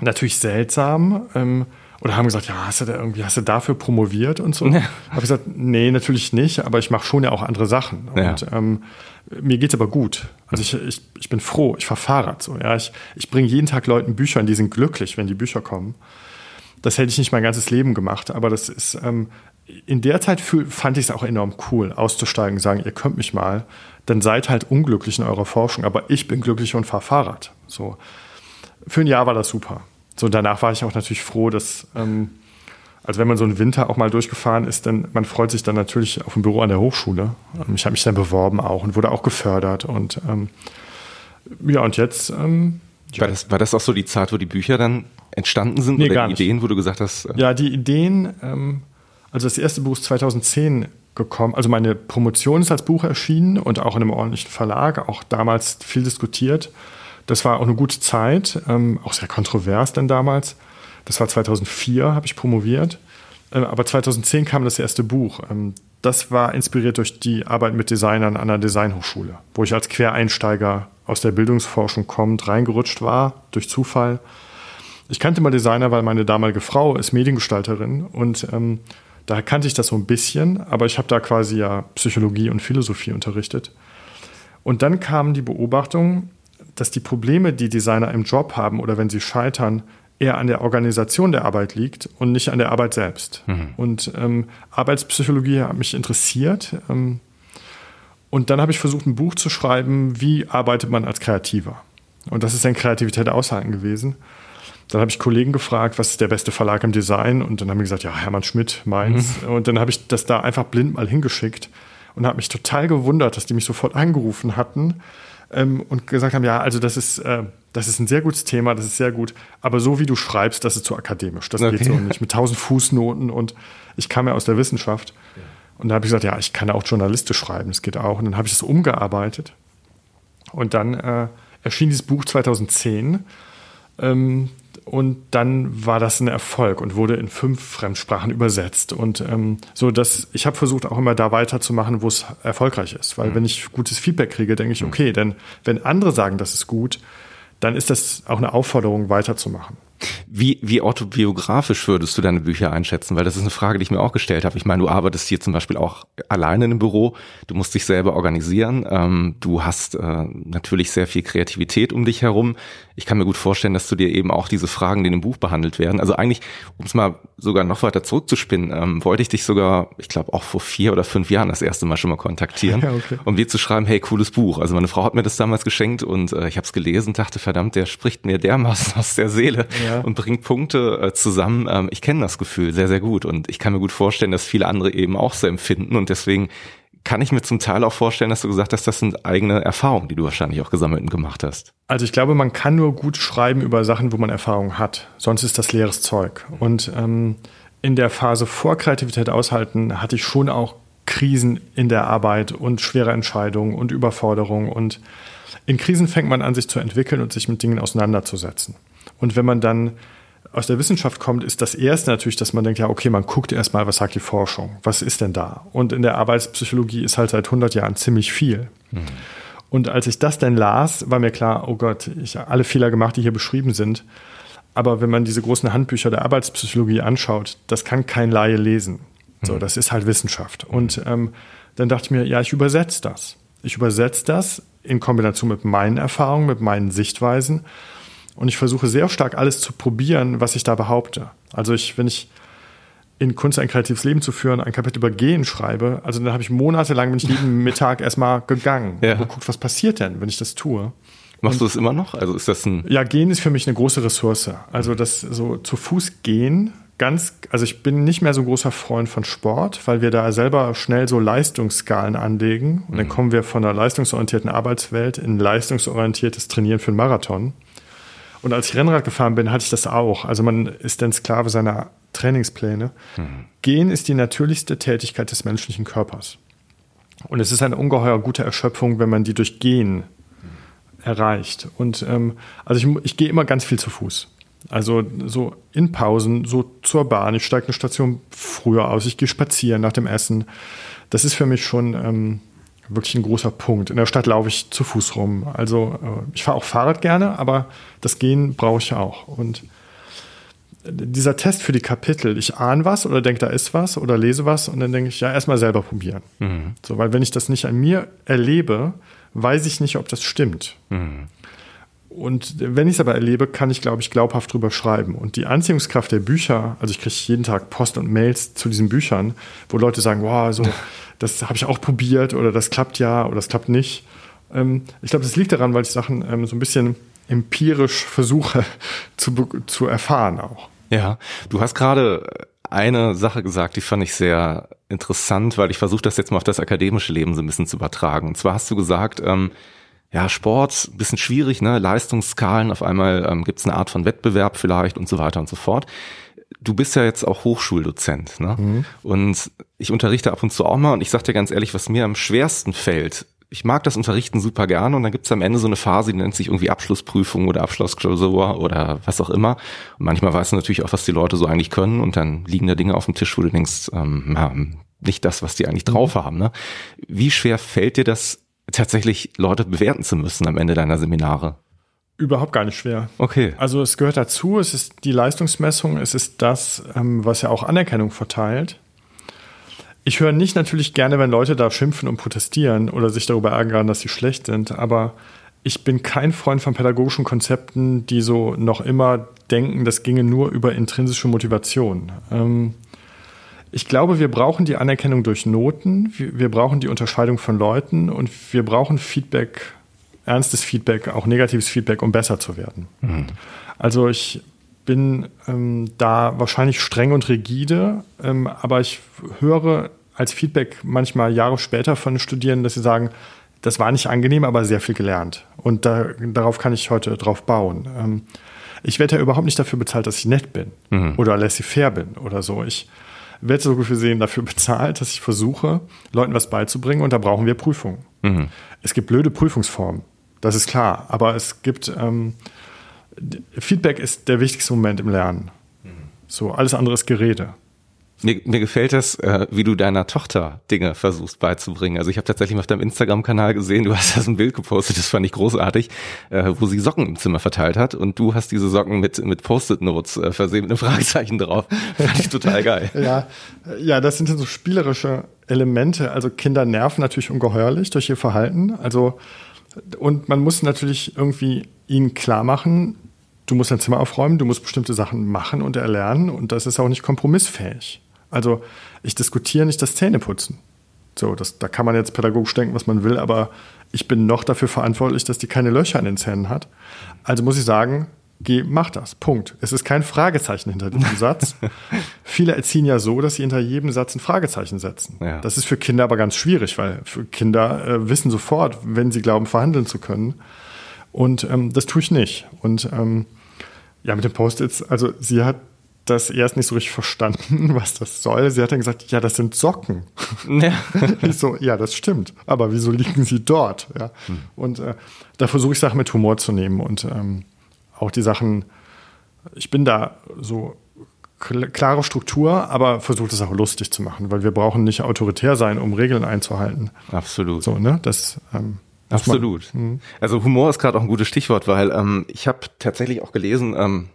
natürlich seltsam. Ähm, oder haben gesagt, ja, hast du da irgendwie, hast du dafür promoviert und so? Ja. Habe ich gesagt, nee, natürlich nicht, aber ich mache schon ja auch andere Sachen. Ja. Und ähm, mir geht's aber gut. Also ich, ich, ich bin froh, ich fahre Fahrrad so. Ja, ich, ich bringe jeden Tag Leuten Bücher und die sind glücklich, wenn die Bücher kommen. Das hätte ich nicht mein ganzes Leben gemacht, aber das ist ähm, in der Zeit fühl, fand ich es auch enorm cool, auszusteigen, sagen, ihr könnt mich mal, dann seid halt unglücklich in eurer Forschung, aber ich bin glücklich und fahre Fahrrad. So. Für ein Jahr war das super. So, danach war ich auch natürlich froh, dass, ähm, also wenn man so einen Winter auch mal durchgefahren ist, dann man freut sich dann natürlich auf ein Büro an der Hochschule. Ähm, ich habe mich dann beworben auch und wurde auch gefördert. Und ähm, ja, und jetzt. Ähm, war, das, war das auch so die Zeit, wo die Bücher dann entstanden sind nee, oder die Ideen, wo du gesagt hast? Äh ja, die Ideen, ähm, also das erste Buch ist 2010 gekommen. Also meine Promotion ist als Buch erschienen und auch in einem ordentlichen Verlag, auch damals viel diskutiert. Das war auch eine gute Zeit, ähm, auch sehr kontrovers dann damals. Das war 2004, habe ich promoviert. Ähm, aber 2010 kam das erste Buch. Ähm, das war inspiriert durch die Arbeit mit Designern an der Designhochschule, wo ich als Quereinsteiger aus der Bildungsforschung kommend reingerutscht war, durch Zufall. Ich kannte mal Designer, weil meine damalige Frau ist Mediengestalterin und ähm, da kannte ich das so ein bisschen, aber ich habe da quasi ja Psychologie und Philosophie unterrichtet. Und dann kam die Beobachtung, dass die Probleme, die Designer im Job haben oder wenn sie scheitern, eher an der Organisation der Arbeit liegt und nicht an der Arbeit selbst. Mhm. Und ähm, Arbeitspsychologie hat mich interessiert. Ähm, und dann habe ich versucht, ein Buch zu schreiben, wie arbeitet man als Kreativer. Und das ist dann Kreativität aushalten gewesen. Dann habe ich Kollegen gefragt, was ist der beste Verlag im Design? Und dann haben die gesagt, ja, Hermann Schmidt, Mainz. Mhm. Und dann habe ich das da einfach blind mal hingeschickt und habe mich total gewundert, dass die mich sofort angerufen hatten ähm, und gesagt haben, ja, also das ist, äh, das ist ein sehr gutes Thema, das ist sehr gut, aber so wie du schreibst, das ist zu akademisch. Das okay. geht so nicht mit tausend Fußnoten und ich kam ja aus der Wissenschaft. Ja. Und da habe ich gesagt, ja, ich kann auch journalistisch schreiben, das geht auch. Und dann habe ich das umgearbeitet. Und dann äh, erschien dieses Buch 2010. Ähm, und dann war das ein Erfolg und wurde in fünf Fremdsprachen übersetzt. Und ähm, so, dass ich habe versucht, auch immer da weiterzumachen, wo es erfolgreich ist. Weil mhm. wenn ich gutes Feedback kriege, denke ich, mhm. okay, denn wenn andere sagen, das ist gut, dann ist das auch eine Aufforderung, weiterzumachen. Wie, wie autobiografisch würdest du deine Bücher einschätzen? Weil das ist eine Frage, die ich mir auch gestellt habe. Ich meine, du arbeitest hier zum Beispiel auch alleine in einem Büro. Du musst dich selber organisieren. Ähm, du hast äh, natürlich sehr viel Kreativität um dich herum. Ich kann mir gut vorstellen, dass du dir eben auch diese Fragen, die in dem Buch behandelt werden. Also eigentlich, um es mal sogar noch weiter zurückzuspinnen, ähm, wollte ich dich sogar, ich glaube auch vor vier oder fünf Jahren das erste Mal schon mal kontaktieren, ja, okay. um dir zu schreiben, hey, cooles Buch. Also meine Frau hat mir das damals geschenkt und äh, ich habe es gelesen, dachte, verdammt, der spricht mir dermaßen aus der Seele ja. Und bringt Punkte äh, zusammen. Ähm, ich kenne das Gefühl sehr, sehr gut und ich kann mir gut vorstellen, dass viele andere eben auch so empfinden und deswegen kann ich mir zum Teil auch vorstellen, dass du gesagt hast, das sind eigene Erfahrungen, die du wahrscheinlich auch gesammelt und gemacht hast. Also ich glaube, man kann nur gut schreiben über Sachen, wo man Erfahrung hat. Sonst ist das leeres Zeug. Und ähm, in der Phase vor Kreativität aushalten hatte ich schon auch Krisen in der Arbeit und schwere Entscheidungen und Überforderungen. Und in Krisen fängt man an, sich zu entwickeln und sich mit Dingen auseinanderzusetzen. Und wenn man dann aus der Wissenschaft kommt, ist das erste natürlich, dass man denkt, ja, okay, man guckt erstmal, was sagt die Forschung? Was ist denn da? Und in der Arbeitspsychologie ist halt seit 100 Jahren ziemlich viel. Mhm. Und als ich das dann las, war mir klar, oh Gott, ich habe alle Fehler gemacht, die hier beschrieben sind. Aber wenn man diese großen Handbücher der Arbeitspsychologie anschaut, das kann kein Laie lesen. So, mhm. das ist halt Wissenschaft. Und ähm, dann dachte ich mir, ja, ich übersetze das. Ich übersetze das in Kombination mit meinen Erfahrungen, mit meinen Sichtweisen und ich versuche sehr stark alles zu probieren, was ich da behaupte. Also ich, wenn ich in Kunst ein kreatives Leben zu führen, ein Kapitel über Gehen schreibe, also dann habe ich monatelang, bin ich jeden Mittag erstmal gegangen ja. und geguckt, was passiert denn, wenn ich das tue. Machst du das immer noch? Also ist das ein. Ja, gehen ist für mich eine große Ressource. Also das so zu Fuß gehen, ganz, also ich bin nicht mehr so ein großer Freund von Sport, weil wir da selber schnell so Leistungsskalen anlegen. Und dann mhm. kommen wir von der leistungsorientierten Arbeitswelt in leistungsorientiertes Trainieren für einen Marathon. Und als ich Rennrad gefahren bin, hatte ich das auch. Also man ist dann Sklave seiner Trainingspläne. Mhm. Gehen ist die natürlichste Tätigkeit des menschlichen Körpers. Und es ist eine ungeheuer gute Erschöpfung, wenn man die durch Gehen erreicht. Und ähm, also ich, ich gehe immer ganz viel zu Fuß. Also so in Pausen, so zur Bahn. Ich steige eine Station früher aus. Ich gehe spazieren nach dem Essen. Das ist für mich schon ähm, wirklich ein großer Punkt. In der Stadt laufe ich zu Fuß rum. Also äh, ich fahre auch Fahrrad gerne, aber das Gehen brauche ich auch. Und dieser Test für die Kapitel, ich ahne was oder denke, da ist was oder lese was und dann denke ich, ja, erstmal selber probieren. Mhm. So, weil wenn ich das nicht an mir erlebe, weiß ich nicht, ob das stimmt. Mhm. Und wenn ich es aber erlebe, kann ich, glaube ich, glaubhaft drüber schreiben. Und die Anziehungskraft der Bücher, also ich kriege jeden Tag Post und Mails zu diesen Büchern, wo Leute sagen, wow, so das habe ich auch probiert oder das klappt ja oder das klappt nicht. Ähm, ich glaube, das liegt daran, weil ich Sachen ähm, so ein bisschen empirisch versuche zu, zu erfahren auch. Ja, du hast gerade eine Sache gesagt, die fand ich sehr interessant, weil ich versuche das jetzt mal auf das akademische Leben so ein bisschen zu übertragen. Und zwar hast du gesagt, ähm, ja, Sport, bisschen schwierig, ne? Leistungsskalen, auf einmal ähm, gibt es eine Art von Wettbewerb vielleicht und so weiter und so fort du bist ja jetzt auch Hochschuldozent, ne? Mhm. Und ich unterrichte ab und zu auch mal und ich sag dir ganz ehrlich, was mir am schwersten fällt, ich mag das Unterrichten super gerne und dann gibt's am Ende so eine Phase, die nennt sich irgendwie Abschlussprüfung oder Abschlussklausur oder was auch immer. Und manchmal weißt du natürlich auch, was die Leute so eigentlich können und dann liegen da Dinge auf dem Tisch, wo du denkst, ähm, ja, nicht das, was die eigentlich drauf mhm. haben. Ne? Wie schwer fällt dir das tatsächlich, Leute bewerten zu müssen am Ende deiner Seminare? Überhaupt gar nicht schwer. Okay. Also es gehört dazu, es ist die Leistungsmessung, es ist das, ähm, was ja auch Anerkennung verteilt. Ich höre nicht natürlich gerne, wenn Leute da schimpfen und protestieren oder sich darüber ärgern, dass sie schlecht sind, aber ich bin kein Freund von pädagogischen Konzepten, die so noch immer denken, das ginge nur über intrinsische Motivation. Ähm, ich glaube, wir brauchen die Anerkennung durch Noten, wir, wir, brauchen die Unterscheidung von Leuten und wir brauchen Feedback, ernstes Feedback, auch negatives Feedback, um besser zu werden. Mhm. Also ich bin ähm, da wahrscheinlich streng und rigide, ähm, aber ich höre als Feedback manchmal Jahre später von Studierenden, dass sie sagen, das war nicht angenehm, aber sehr viel gelernt. Und da, darauf kann ich heute drauf bauen. Ähm, ich werde ja überhaupt nicht dafür bezahlt, dass ich nett bin mhm. oder laissez-faire bin oder so. Ich werde so gesehen dafür bezahlt, dass ich versuche, Leuten was beizubringen und da brauchen wir Prüfungen. Mhm. Es gibt blöde Prüfungsformen, das ist klar, aber es gibt ähm, Feedback ist der wichtigste Moment im Lernen. Mhm. So, alles andere ist Gerede. Mir, mir gefällt es, äh, wie du deiner Tochter Dinge versuchst beizubringen. Also ich habe tatsächlich mal auf deinem Instagram-Kanal gesehen, du hast da so ein Bild gepostet, das fand ich großartig, äh, wo sie Socken im Zimmer verteilt hat und du hast diese Socken mit, mit Post-it-Notes äh, versehen, mit einem Fragezeichen drauf. fand ich total geil. ja, ja, das sind so spielerische Elemente. Also Kinder nerven natürlich ungeheuerlich durch ihr Verhalten. Also und man muss natürlich irgendwie ihnen klar machen, du musst dein Zimmer aufräumen, du musst bestimmte Sachen machen und erlernen und das ist auch nicht kompromissfähig. Also ich diskutiere nicht das Zähneputzen. So, das, da kann man jetzt pädagogisch denken, was man will, aber ich bin noch dafür verantwortlich, dass die keine Löcher in den Zähnen hat. Also muss ich sagen, geh, mach das. Punkt. Es ist kein Fragezeichen hinter diesem Satz. Viele erziehen ja so, dass sie hinter jedem Satz ein Fragezeichen setzen. Ja. Das ist für Kinder aber ganz schwierig, weil für Kinder äh, wissen sofort, wenn sie glauben, verhandeln zu können. Und ähm, das tue ich nicht. Und ähm, ja, mit den Post-its, also sie hat das erst nicht so richtig verstanden, was das soll. Sie hat dann gesagt, ja, das sind Socken. Ja. ich so, ja, das stimmt. Aber wieso liegen sie dort? Ja. Hm. Und äh, da versuche ich Sachen mit Humor zu nehmen und ähm, auch die Sachen, ich bin da so klare Struktur, aber versuche es auch lustig zu machen, weil wir brauchen nicht autoritär sein, um Regeln einzuhalten. Absolut. So, ne? Das, ähm, Absolut. Mhm. Also Humor ist gerade auch ein gutes Stichwort, weil ähm, ich habe tatsächlich auch gelesen, ähm,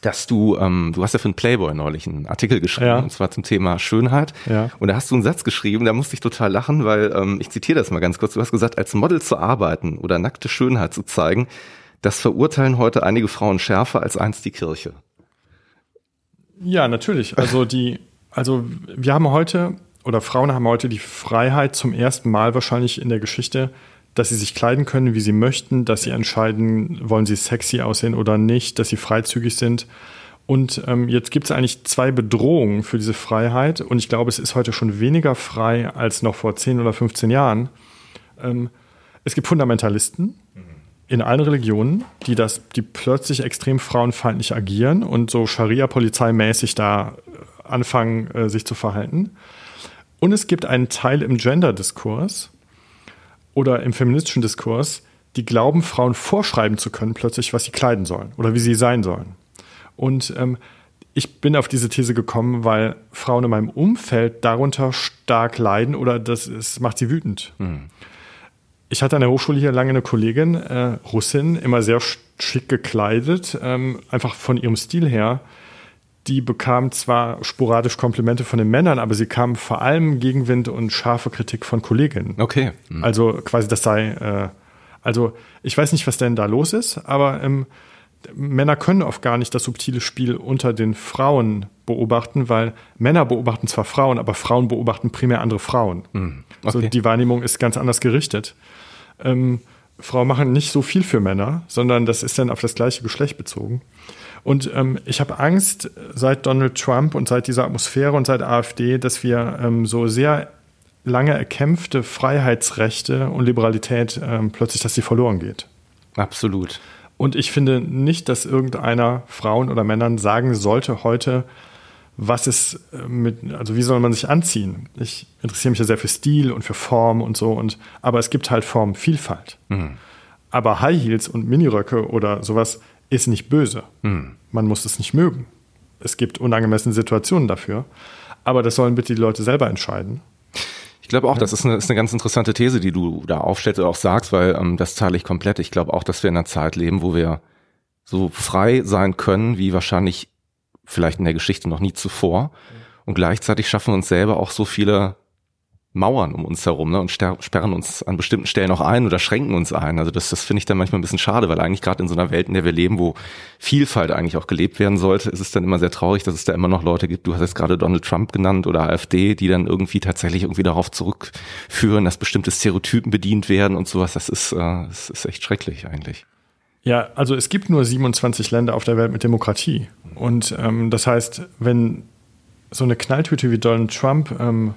dass du, ähm, du hast ja für einen Playboy neulich einen Artikel geschrieben, ja. und zwar zum Thema Schönheit. Ja. Und da hast du einen Satz geschrieben, da musste ich total lachen, weil ähm, ich zitiere das mal ganz kurz. Du hast gesagt, als Model zu arbeiten oder nackte Schönheit zu zeigen, das verurteilen heute einige Frauen schärfer als einst die Kirche. Ja, natürlich. Also die, also wir haben heute oder Frauen haben heute die Freiheit zum ersten Mal wahrscheinlich in der Geschichte, dass sie sich kleiden können, wie sie möchten, dass sie entscheiden, wollen sie sexy aussehen oder nicht, dass sie freizügig sind. Und ähm, jetzt gibt es eigentlich zwei Bedrohungen für diese Freiheit. Und ich glaube, es ist heute schon weniger frei als noch vor 10 oder 15 Jahren. Ähm, es gibt Fundamentalisten in allen Religionen, die das, die plötzlich extrem frauenfeindlich agieren und so Scharia-Polizeimäßig da äh, anfangen, äh, sich zu verhalten. Und es gibt einen Teil im Gender-Diskurs, oder im feministischen Diskurs, die glauben, Frauen vorschreiben zu können, plötzlich, was sie kleiden sollen oder wie sie sein sollen. Und ähm, ich bin auf diese These gekommen, weil Frauen in meinem Umfeld darunter stark leiden oder das, das macht sie wütend. Mhm. Ich hatte an der Hochschule hier lange eine Kollegin, äh, Russin, immer sehr schick gekleidet, ähm, einfach von ihrem Stil her die bekam zwar sporadisch Komplimente von den Männern, aber sie kam vor allem Gegenwind und scharfe Kritik von Kolleginnen. Okay. Mhm. Also quasi das sei, äh, also ich weiß nicht, was denn da los ist, aber ähm, Männer können oft gar nicht das subtile Spiel unter den Frauen beobachten, weil Männer beobachten zwar Frauen, aber Frauen beobachten primär andere Frauen. Mhm. Okay. Also die Wahrnehmung ist ganz anders gerichtet. Ähm, Frauen machen nicht so viel für Männer, sondern das ist dann auf das gleiche Geschlecht bezogen. Und ähm, ich habe Angst seit Donald Trump und seit dieser Atmosphäre und seit AfD, dass wir ähm, so sehr lange erkämpfte Freiheitsrechte und Liberalität ähm, plötzlich, dass sie verloren geht. Absolut. Und ich finde nicht, dass irgendeiner Frauen oder Männern sagen sollte heute, was ist äh, mit, also wie soll man sich anziehen? Ich interessiere mich ja sehr für Stil und für Form und so, und aber es gibt halt Formvielfalt. Mhm. Aber High Heels und Miniröcke oder sowas ist nicht böse. Hm. Man muss es nicht mögen. Es gibt unangemessene Situationen dafür. Aber das sollen bitte die Leute selber entscheiden. Ich glaube auch, das ist eine, ist eine ganz interessante These, die du da aufstellst oder auch sagst, weil ähm, das zahle ich komplett. Ich glaube auch, dass wir in einer Zeit leben, wo wir so frei sein können, wie wahrscheinlich vielleicht in der Geschichte noch nie zuvor. Und gleichzeitig schaffen wir uns selber auch so viele Mauern um uns herum ne, und sperren uns an bestimmten Stellen auch ein oder schränken uns ein. Also das, das finde ich dann manchmal ein bisschen schade, weil eigentlich gerade in so einer Welt, in der wir leben, wo Vielfalt eigentlich auch gelebt werden sollte, ist es dann immer sehr traurig, dass es da immer noch Leute gibt, du hast jetzt gerade Donald Trump genannt oder AfD, die dann irgendwie tatsächlich irgendwie darauf zurückführen, dass bestimmte Stereotypen bedient werden und sowas. Das ist, äh, das ist echt schrecklich eigentlich. Ja, also es gibt nur 27 Länder auf der Welt mit Demokratie. Und ähm, das heißt, wenn so eine Knalltüte wie Donald Trump ähm,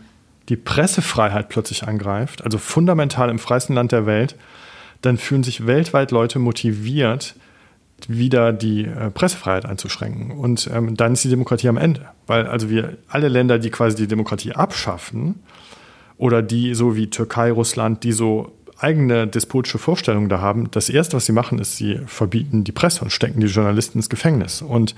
die Pressefreiheit plötzlich angreift, also fundamental im freiesten Land der Welt, dann fühlen sich weltweit Leute motiviert, wieder die äh, Pressefreiheit einzuschränken. Und ähm, dann ist die Demokratie am Ende. Weil also wir alle Länder, die quasi die Demokratie abschaffen, oder die so wie Türkei, Russland, die so eigene despotische Vorstellungen da haben, das Erste, was sie machen, ist, sie verbieten die Presse und stecken die Journalisten ins Gefängnis. Und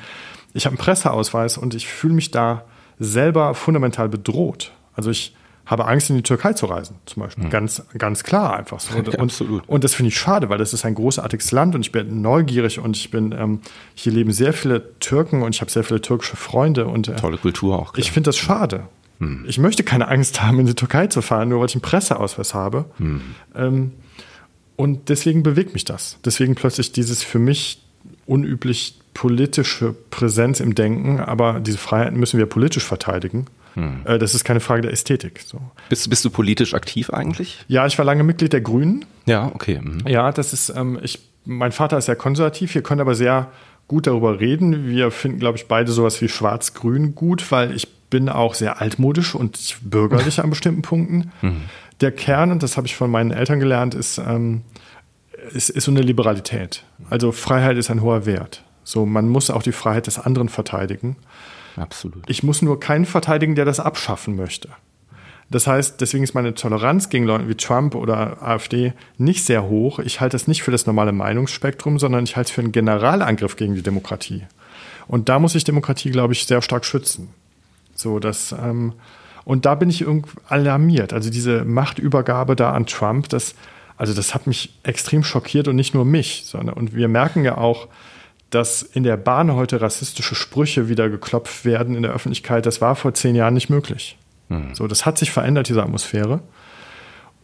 ich habe einen Presseausweis und ich fühle mich da selber fundamental bedroht. Also ich habe Angst, in die Türkei zu reisen, zum Beispiel. Mhm. Ganz, ganz klar einfach so. Und, Absolut. und das finde ich schade, weil das ist ein großartiges Land und ich bin neugierig und ich bin, ähm, hier leben sehr viele Türken und ich habe sehr viele türkische Freunde und äh, tolle Kultur auch. Klar. Ich finde das schade. Mhm. Ich möchte keine Angst haben, in die Türkei zu fahren, nur weil ich einen Presseausweis habe. Mhm. Ähm, und deswegen bewegt mich das. Deswegen plötzlich dieses für mich unüblich politische Präsenz im Denken, aber diese Freiheiten müssen wir politisch verteidigen. Hm. Das ist keine Frage der Ästhetik. So. Bist, bist du politisch aktiv eigentlich? Ja, ich war lange Mitglied der Grünen. Ja, okay. Mhm. Ja, das ist, ähm, ich, mein Vater ist sehr konservativ, wir können aber sehr gut darüber reden. Wir finden, glaube ich, beide sowas wie Schwarz-Grün gut, weil ich bin auch sehr altmodisch und bürgerlich an bestimmten Punkten. Mhm. Der Kern, und das habe ich von meinen Eltern gelernt, ist, ähm, ist, ist so eine Liberalität. Also Freiheit ist ein hoher Wert. So, man muss auch die Freiheit des anderen verteidigen. Absolut. Ich muss nur keinen verteidigen, der das abschaffen möchte. Das heißt, deswegen ist meine Toleranz gegen Leute wie Trump oder AfD nicht sehr hoch. Ich halte es nicht für das normale Meinungsspektrum, sondern ich halte es für einen Generalangriff gegen die Demokratie. Und da muss ich Demokratie, glaube ich, sehr stark schützen. So, dass, ähm, und da bin ich irgendwie alarmiert. Also diese Machtübergabe da an Trump, das, also das hat mich extrem schockiert und nicht nur mich, sondern und wir merken ja auch, dass in der Bahn heute rassistische Sprüche wieder geklopft werden in der Öffentlichkeit, das war vor zehn Jahren nicht möglich. Mhm. So, das hat sich verändert, diese Atmosphäre.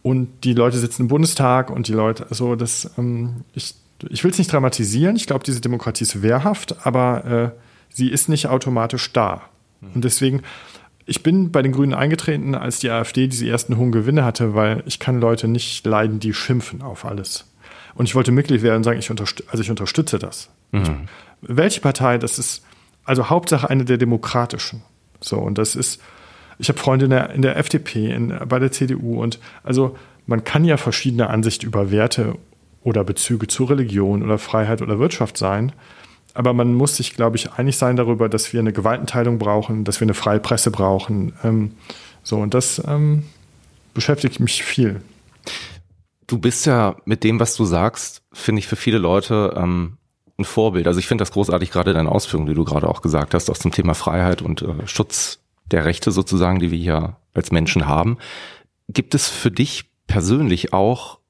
Und die Leute sitzen im Bundestag und die Leute, also das, ähm, ich, ich will es nicht dramatisieren, ich glaube, diese Demokratie ist wehrhaft, aber äh, sie ist nicht automatisch da. Mhm. Und deswegen, ich bin bei den Grünen eingetreten, als die AfD diese ersten hohen Gewinne hatte, weil ich kann Leute nicht leiden, die schimpfen auf alles. Und ich wollte Mitglied werden und sagen, ich, unterstütze, also ich unterstütze das. Mhm. Welche Partei, das ist also Hauptsache eine der demokratischen. So, und das ist, ich habe Freunde in der, in der FDP, in, bei der CDU und also man kann ja verschiedene Ansichten über Werte oder Bezüge zu Religion oder Freiheit oder Wirtschaft sein. Aber man muss sich, glaube ich, einig sein darüber, dass wir eine Gewaltenteilung brauchen, dass wir eine freie Presse brauchen. Ähm, so, und das ähm, beschäftigt mich viel. Du bist ja mit dem, was du sagst, finde ich für viele Leute ähm, ein Vorbild. Also ich finde das großartig, gerade deine Ausführungen, die du gerade auch gesagt hast, auch zum Thema Freiheit und äh, Schutz der Rechte sozusagen, die wir hier als Menschen haben. Gibt es für dich persönlich auch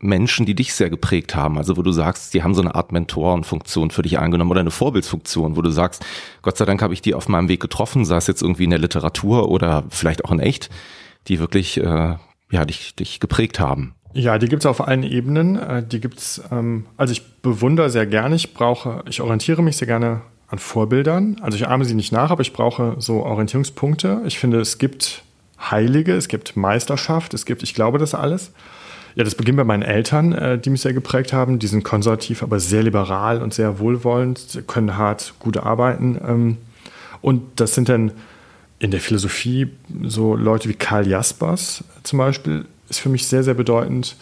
Menschen, die dich sehr geprägt haben? Also wo du sagst, die haben so eine Art Mentorenfunktion für dich eingenommen oder eine Vorbildsfunktion, wo du sagst, Gott sei Dank habe ich die auf meinem Weg getroffen, sei es jetzt irgendwie in der Literatur oder vielleicht auch in echt, die wirklich äh, ja dich, dich geprägt haben. Ja, die gibt es auf allen Ebenen. Äh, die gibt's, ähm, also ich bewundere sehr gerne, ich brauche, ich orientiere mich sehr gerne an Vorbildern. Also ich ahme sie nicht nach, aber ich brauche so Orientierungspunkte. Ich finde, es gibt Heilige, es gibt Meisterschaft, es gibt, ich glaube das alles. Ja, das beginnt bei meinen Eltern, äh, die mich sehr geprägt haben. Die sind konservativ, aber sehr liberal und sehr wohlwollend, können hart, gut arbeiten. Ähm, und das sind dann in der Philosophie so Leute wie Karl Jaspers zum Beispiel, ist für mich sehr, sehr bedeutend.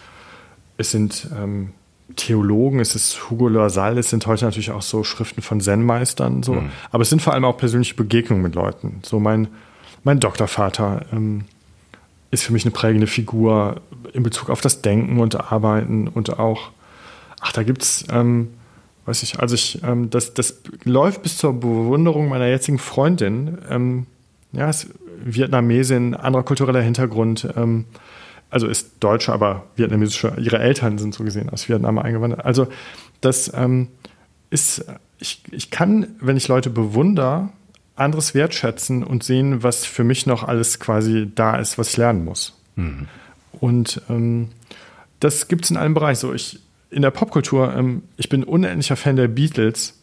Es sind ähm, Theologen, es ist Hugo Loisal, es sind heute natürlich auch so Schriften von Zen-Meistern, so. Mhm. aber es sind vor allem auch persönliche Begegnungen mit Leuten. So mein, mein Doktorvater ähm, ist für mich eine prägende Figur in Bezug auf das Denken und Arbeiten und auch, ach, da gibt's, ähm, weiß ich, also ich, ähm, das, das läuft bis zur Bewunderung meiner jetzigen Freundin, ähm, ja, ist Vietnamesin, anderer kultureller Hintergrund, ähm, also ist Deutsche, aber vietnamesische, ihre Eltern sind so gesehen aus Vietnam eingewandert. Also das ähm, ist, ich, ich kann, wenn ich Leute bewundere, anderes wertschätzen und sehen, was für mich noch alles quasi da ist, was ich lernen muss. Mhm. Und ähm, das gibt es in allen Bereichen. So, ich, in der Popkultur, ähm, ich bin unendlicher Fan der Beatles,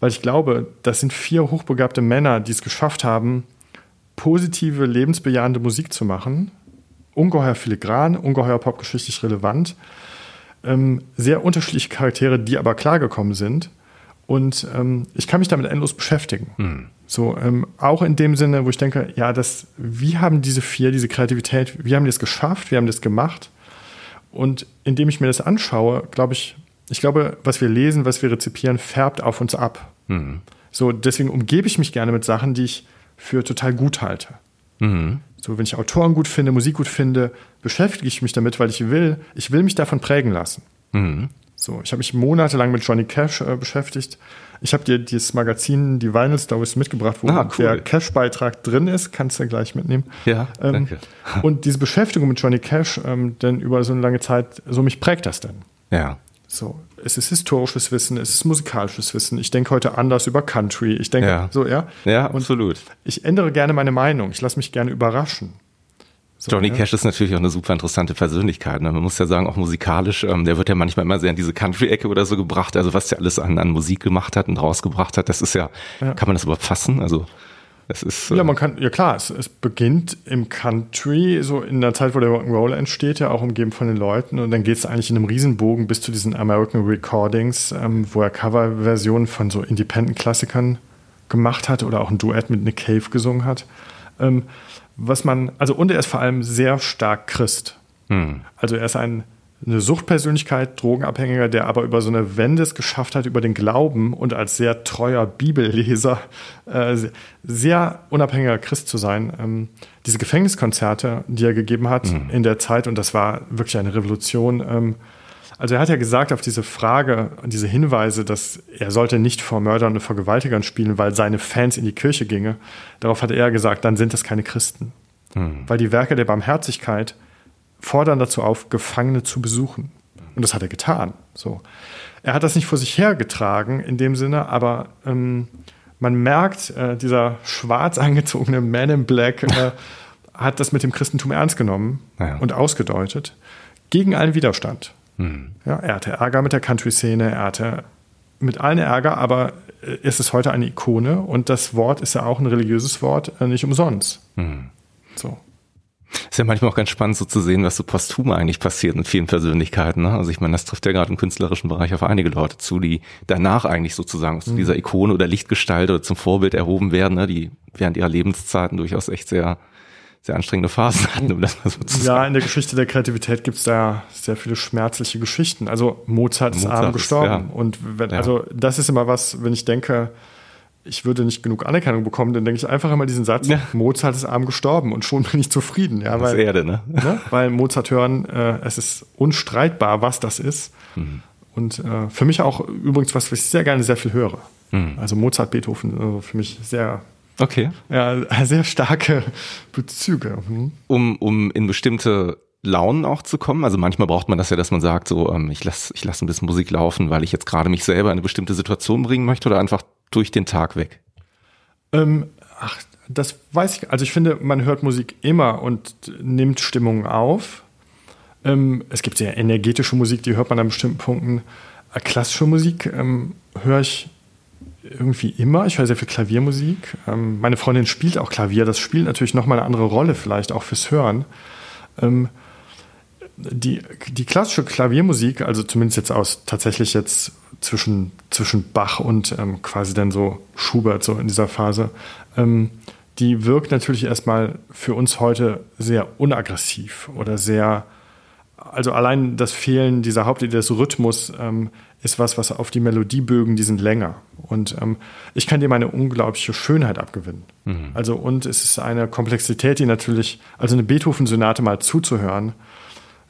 weil ich glaube, das sind vier hochbegabte Männer, die es geschafft haben, positive, lebensbejahende Musik zu machen. Ungeheuer filigran, ungeheuer popgeschichtlich relevant. Ähm, sehr unterschiedliche Charaktere, die aber klargekommen sind. Und ähm, ich kann mich damit endlos beschäftigen. Mhm. So, ähm, auch in dem Sinne, wo ich denke, ja, das, wie haben diese vier, diese Kreativität, wie haben die es geschafft, wie haben die es gemacht? Und indem ich mir das anschaue, glaube ich, ich glaube, was wir lesen, was wir rezipieren, färbt auf uns ab. Mhm. So, deswegen umgebe ich mich gerne mit Sachen, die ich für total gut halte. Mhm. So, wenn ich Autoren gut finde, Musik gut finde, beschäftige ich mich damit, weil ich will, ich will mich davon prägen lassen. Mhm. So, ich habe mich monatelang mit Johnny Cash äh, beschäftigt. Ich habe dir dieses Magazin, die Vinyl Stories mitgebracht, wo ah, cool. der Cash-Beitrag drin ist. Kannst du gleich mitnehmen. Ja, ähm, danke. Und diese Beschäftigung mit Johnny Cash, ähm, denn über so eine lange Zeit, so mich prägt das denn. Ja. So, es ist historisches Wissen, es ist musikalisches Wissen. Ich denke heute anders über Country. Ich denke ja. so, ja. Ja, absolut. Und ich ändere gerne meine Meinung. Ich lasse mich gerne überraschen. So, Johnny ja. Cash ist natürlich auch eine super interessante Persönlichkeit. Ne? Man muss ja sagen, auch musikalisch, ähm, der wird ja manchmal immer sehr in diese Country-Ecke oder so gebracht. Also was der alles an, an Musik gemacht hat und rausgebracht hat, das ist ja, ja. kann man das überhaupt fassen? Also es ist. Äh ja, man kann, ja klar, es, es beginnt im Country, so in der Zeit, wo der Rock'n'Roll entsteht, ja auch umgeben von den Leuten. Und dann geht es eigentlich in einem Riesenbogen bis zu diesen American Recordings, ähm, wo er Coverversionen von so Independent-Klassikern gemacht hat oder auch ein Duett mit Nick Cave gesungen hat. Ähm, was man, also und er ist vor allem sehr stark Christ. Hm. Also er ist ein, eine Suchtpersönlichkeit, Drogenabhängiger, der aber über so eine Wende es geschafft hat, über den Glauben und als sehr treuer Bibelleser äh, sehr unabhängiger Christ zu sein. Ähm, diese Gefängniskonzerte, die er gegeben hat hm. in der Zeit, und das war wirklich eine Revolution, ähm, also er hat ja gesagt auf diese Frage, diese Hinweise, dass er sollte nicht vor Mördern und Vergewaltigern spielen, weil seine Fans in die Kirche ginge. Darauf hat er gesagt, dann sind das keine Christen. Hm. Weil die Werke der Barmherzigkeit fordern dazu auf, Gefangene zu besuchen. Und das hat er getan. So. Er hat das nicht vor sich hergetragen in dem Sinne, aber ähm, man merkt, äh, dieser schwarz angezogene Man in Black äh, hat das mit dem Christentum ernst genommen ja. und ausgedeutet gegen allen Widerstand. Mhm. Ja, er hatte Ärger mit der Country-Szene, er hatte mit allen Ärger, aber es ist heute eine Ikone und das Wort ist ja auch ein religiöses Wort, äh, nicht umsonst. Mhm. So. Ist ja manchmal auch ganz spannend so zu sehen, was so posthum eigentlich passiert mit vielen Persönlichkeiten. Ne? Also ich meine, das trifft ja gerade im künstlerischen Bereich auf einige Leute zu, die danach eigentlich sozusagen zu mhm. dieser Ikone oder Lichtgestalt oder zum Vorbild erhoben werden, ne? die während ihrer Lebenszeiten durchaus echt sehr sehr anstrengende Phasen hatten, um das mal so zu sagen. Ja, in der Geschichte der Kreativität gibt es da sehr viele schmerzliche Geschichten. Also Mozart ist Mozart arm gestorben. Ist, ja. Und wenn, ja. also das ist immer was, wenn ich denke, ich würde nicht genug Anerkennung bekommen, dann denke ich einfach immer diesen Satz, ja. Mozart ist arm gestorben und schon bin ich zufrieden. Ja, weil, das Erde, ne? ne? Weil Mozart hören, äh, es ist unstreitbar, was das ist. Mhm. Und äh, für mich auch übrigens was, was ich sehr gerne sehr viel höre. Mhm. Also Mozart, Beethoven, also für mich sehr Okay. Ja, sehr starke Bezüge. Mhm. Um, um in bestimmte Launen auch zu kommen. Also manchmal braucht man das ja, dass man sagt, so ähm, ich lasse ich lass ein bisschen Musik laufen, weil ich jetzt gerade mich selber in eine bestimmte Situation bringen möchte oder einfach durch den Tag weg. Ähm, ach, das weiß ich. Also ich finde, man hört Musik immer und nimmt Stimmungen auf. Ähm, es gibt sehr energetische Musik, die hört man an bestimmten Punkten. Äh, klassische Musik ähm, höre ich irgendwie immer. Ich höre sehr viel Klaviermusik. Ähm, meine Freundin spielt auch Klavier. Das spielt natürlich nochmal eine andere Rolle, vielleicht auch fürs Hören. Die, die klassische Klaviermusik, also zumindest jetzt aus tatsächlich jetzt zwischen, zwischen Bach und ähm, quasi dann so Schubert, so in dieser Phase, ähm, die wirkt natürlich erstmal für uns heute sehr unaggressiv oder sehr, also allein das Fehlen dieser Hauptidee des Rhythmus ähm, ist was, was auf die Melodiebögen, die sind länger. Und ähm, ich kann dem eine unglaubliche Schönheit abgewinnen. Mhm. Also, und es ist eine Komplexität, die natürlich, also eine Beethoven-Sonate mal zuzuhören,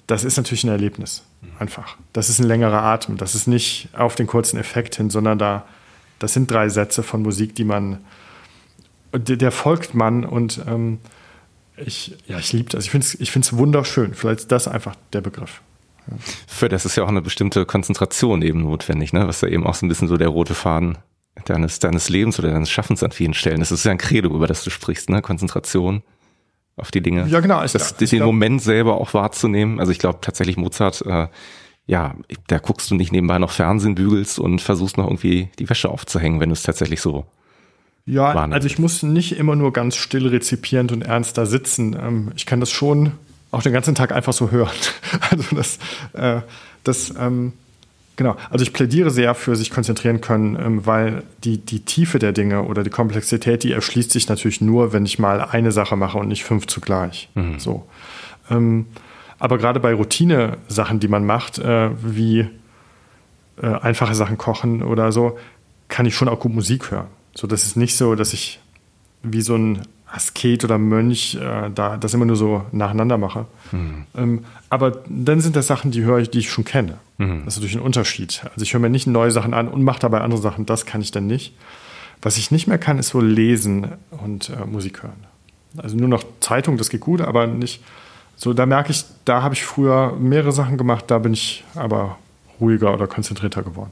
das ist natürlich ein Erlebnis. Einfach. Das ist ein längerer Atem. Das ist nicht auf den kurzen Effekt hin, sondern da, das sind drei Sätze von Musik, die man, der, der folgt man und ähm, ich, ja, ich liebe das. Ich finde es ich wunderschön. Vielleicht ist das einfach der Begriff. Für das ist ja auch eine bestimmte Konzentration eben notwendig, ne? was ja eben auch so ein bisschen so der rote Faden deines, deines Lebens oder deines Schaffens an vielen Stellen ist. Das ist ja ein Credo, über das du sprichst, ne? Konzentration. Auf die Dinge. Ja, genau. Ich das, glaub, den glaub, Moment selber auch wahrzunehmen. Also ich glaube tatsächlich Mozart, äh, ja, da guckst du nicht nebenbei noch Fernsehen bügelst und versuchst noch irgendwie die Wäsche aufzuhängen, wenn du es tatsächlich so ja, wahrnimmst. also ich muss nicht immer nur ganz still rezipierend und ernst da sitzen. Ähm, ich kann das schon auch den ganzen Tag einfach so hören. Also das, äh, das ähm, Genau, also ich plädiere sehr für sich konzentrieren können, ähm, weil die, die Tiefe der Dinge oder die Komplexität, die erschließt sich natürlich nur, wenn ich mal eine Sache mache und nicht fünf zugleich. Mhm. So. Ähm, aber gerade bei Routine-Sachen, die man macht, äh, wie äh, einfache Sachen kochen oder so, kann ich schon auch gut Musik hören. So, das ist nicht so, dass ich wie so ein Asket oder Mönch äh, da das immer nur so nacheinander mache. Mhm. Ähm, aber dann sind das Sachen, die höre ich, die ich schon kenne. Mhm. Das ist natürlich ein Unterschied. Also ich höre mir nicht neue Sachen an und mache dabei andere Sachen. Das kann ich dann nicht. Was ich nicht mehr kann, ist so lesen und äh, Musik hören. Also nur noch Zeitung, das geht gut, aber nicht. So, da merke ich, da habe ich früher mehrere Sachen gemacht, da bin ich aber ruhiger oder konzentrierter geworden.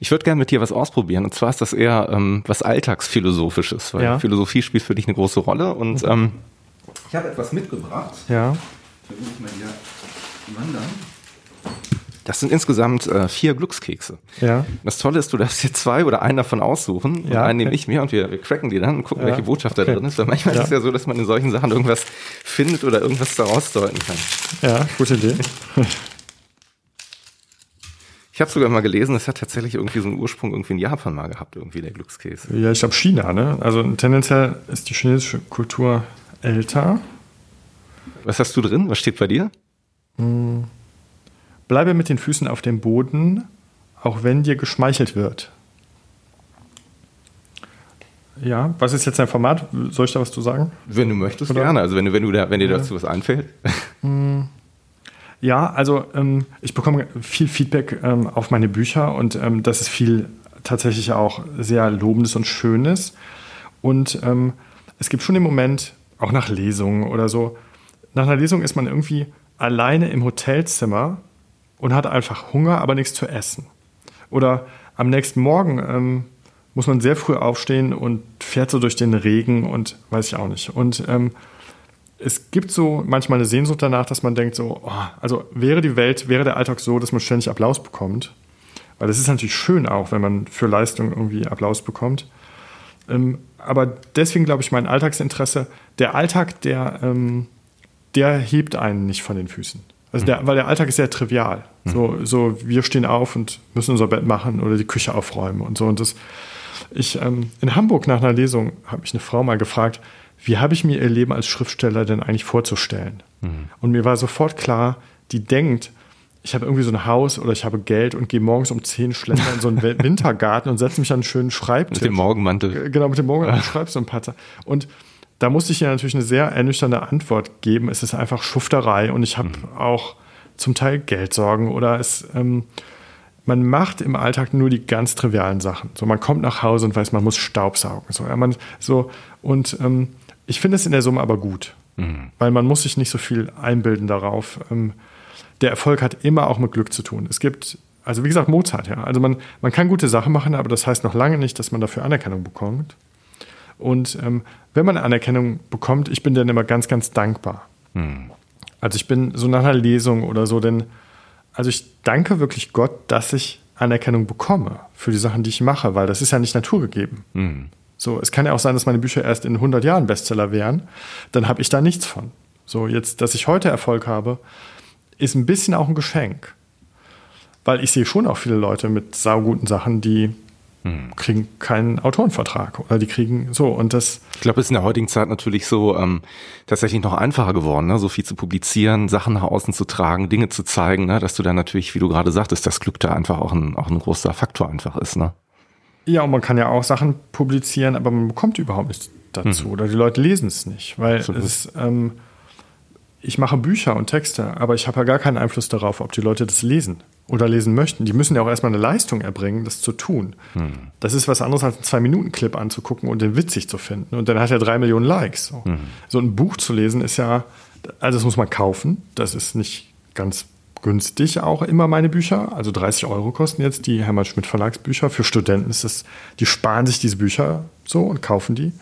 Ich würde gerne mit dir was ausprobieren. Und zwar ist das eher ähm, was Alltagsphilosophisches, weil ja. Philosophie spielt für dich eine große Rolle. Und ähm, ich habe etwas mitgebracht. Ja. Ich mal hier wandern. Das sind insgesamt äh, vier Glückskekse. Ja. Das Tolle ist, du darfst hier zwei oder einen davon aussuchen. Und ja, einen nehme ich mir und wir, wir cracken die dann und gucken, ja. welche Botschaft okay. da drin ist. Weil manchmal ja. ist es ja so, dass man in solchen Sachen irgendwas findet oder irgendwas daraus deuten kann. Ja, gute Idee. Ich habe sogar mal gelesen, es hat tatsächlich irgendwie so einen Ursprung irgendwie in Japan mal gehabt, irgendwie der Glückskäse. Ja, ich glaube China, ne? Also tendenziell ist die chinesische Kultur älter. Was hast du drin? Was steht bei dir? Hm. Bleibe mit den Füßen auf dem Boden, auch wenn dir geschmeichelt wird. Ja, was ist jetzt dein Format? Soll ich da was zu sagen? Wenn du möchtest, Oder? gerne. Also wenn, du, wenn, du da, wenn dir dazu was einfällt. Ja, also ähm, ich bekomme viel Feedback ähm, auf meine Bücher und ähm, das ist viel tatsächlich auch sehr Lobendes und Schönes. Und ähm, es gibt schon den Moment, auch nach Lesungen oder so, nach einer Lesung ist man irgendwie alleine im Hotelzimmer und hat einfach Hunger, aber nichts zu essen. Oder am nächsten Morgen ähm, muss man sehr früh aufstehen und fährt so durch den Regen und weiß ich auch nicht. Und ähm, es gibt so manchmal eine Sehnsucht danach, dass man denkt, so, oh, also wäre die Welt, wäre der Alltag so, dass man ständig Applaus bekommt. Weil das ist natürlich schön auch, wenn man für Leistung irgendwie Applaus bekommt. Ähm, aber deswegen glaube ich, mein Alltagsinteresse, der Alltag, der, ähm, der hebt einen nicht von den Füßen. Also der, weil der Alltag ist sehr trivial. Mhm. So, so, wir stehen auf und müssen unser Bett machen oder die Küche aufräumen und so. Und das, ich, ähm, in Hamburg nach einer Lesung habe mich eine Frau mal gefragt, wie habe ich mir ihr Leben als Schriftsteller denn eigentlich vorzustellen? Mhm. Und mir war sofort klar, die denkt, ich habe irgendwie so ein Haus oder ich habe Geld und gehe morgens um 10 Schlender in so einen Wintergarten und setze mich an einen schönen Schreibtisch. Mit dem Morgenmantel. Genau, mit dem Morgenmantel schreibst du ein paar Und da musste ich ihr natürlich eine sehr ernüchternde Antwort geben. Es ist einfach Schufterei und ich habe mhm. auch zum Teil Geldsorgen oder es, ähm, man macht im Alltag nur die ganz trivialen Sachen. So, man kommt nach Hause und weiß, man muss Staubsaugen. So, ja, man, so und ähm, ich finde es in der Summe aber gut, mhm. weil man muss sich nicht so viel einbilden darauf. Ähm, der Erfolg hat immer auch mit Glück zu tun. Es gibt, also wie gesagt, Mozart, ja. Also man, man kann gute Sachen machen, aber das heißt noch lange nicht, dass man dafür Anerkennung bekommt. Und ähm, wenn man Anerkennung bekommt, ich bin dann immer ganz, ganz dankbar. Mhm. Also ich bin so nach einer Lesung oder so, denn also ich danke wirklich Gott, dass ich Anerkennung bekomme für die Sachen, die ich mache, weil das ist ja nicht naturgegeben. Mhm. So, es kann ja auch sein, dass meine Bücher erst in 100 Jahren Bestseller wären. Dann habe ich da nichts von. So, jetzt, dass ich heute Erfolg habe, ist ein bisschen auch ein Geschenk. Weil ich sehe schon auch viele Leute mit sauguten Sachen, die hm. kriegen keinen Autorenvertrag oder die kriegen so und das. Ich glaube, es ist in der heutigen Zeit natürlich so ähm, tatsächlich noch einfacher geworden, ne? so viel zu publizieren, Sachen nach außen zu tragen, Dinge zu zeigen, ne? dass du dann natürlich, wie du gerade sagtest, das Glück da einfach auch ein, auch ein großer Faktor einfach ist. Ne? Ja, und man kann ja auch Sachen publizieren, aber man bekommt überhaupt nichts dazu. Mhm. Oder die Leute lesen es nicht. Weil es, ähm, ich mache Bücher und Texte, aber ich habe ja gar keinen Einfluss darauf, ob die Leute das lesen oder lesen möchten. Die müssen ja auch erstmal eine Leistung erbringen, das zu tun. Mhm. Das ist was anderes als einen Zwei-Minuten-Clip anzugucken und den witzig zu finden. Und dann hat er drei Millionen Likes. So. Mhm. so ein Buch zu lesen ist ja, also das muss man kaufen. Das ist nicht ganz günstig auch immer meine Bücher. Also 30 Euro kosten jetzt die Hermann Schmidt Verlagsbücher. Für Studenten ist es, die sparen sich diese Bücher so und kaufen die.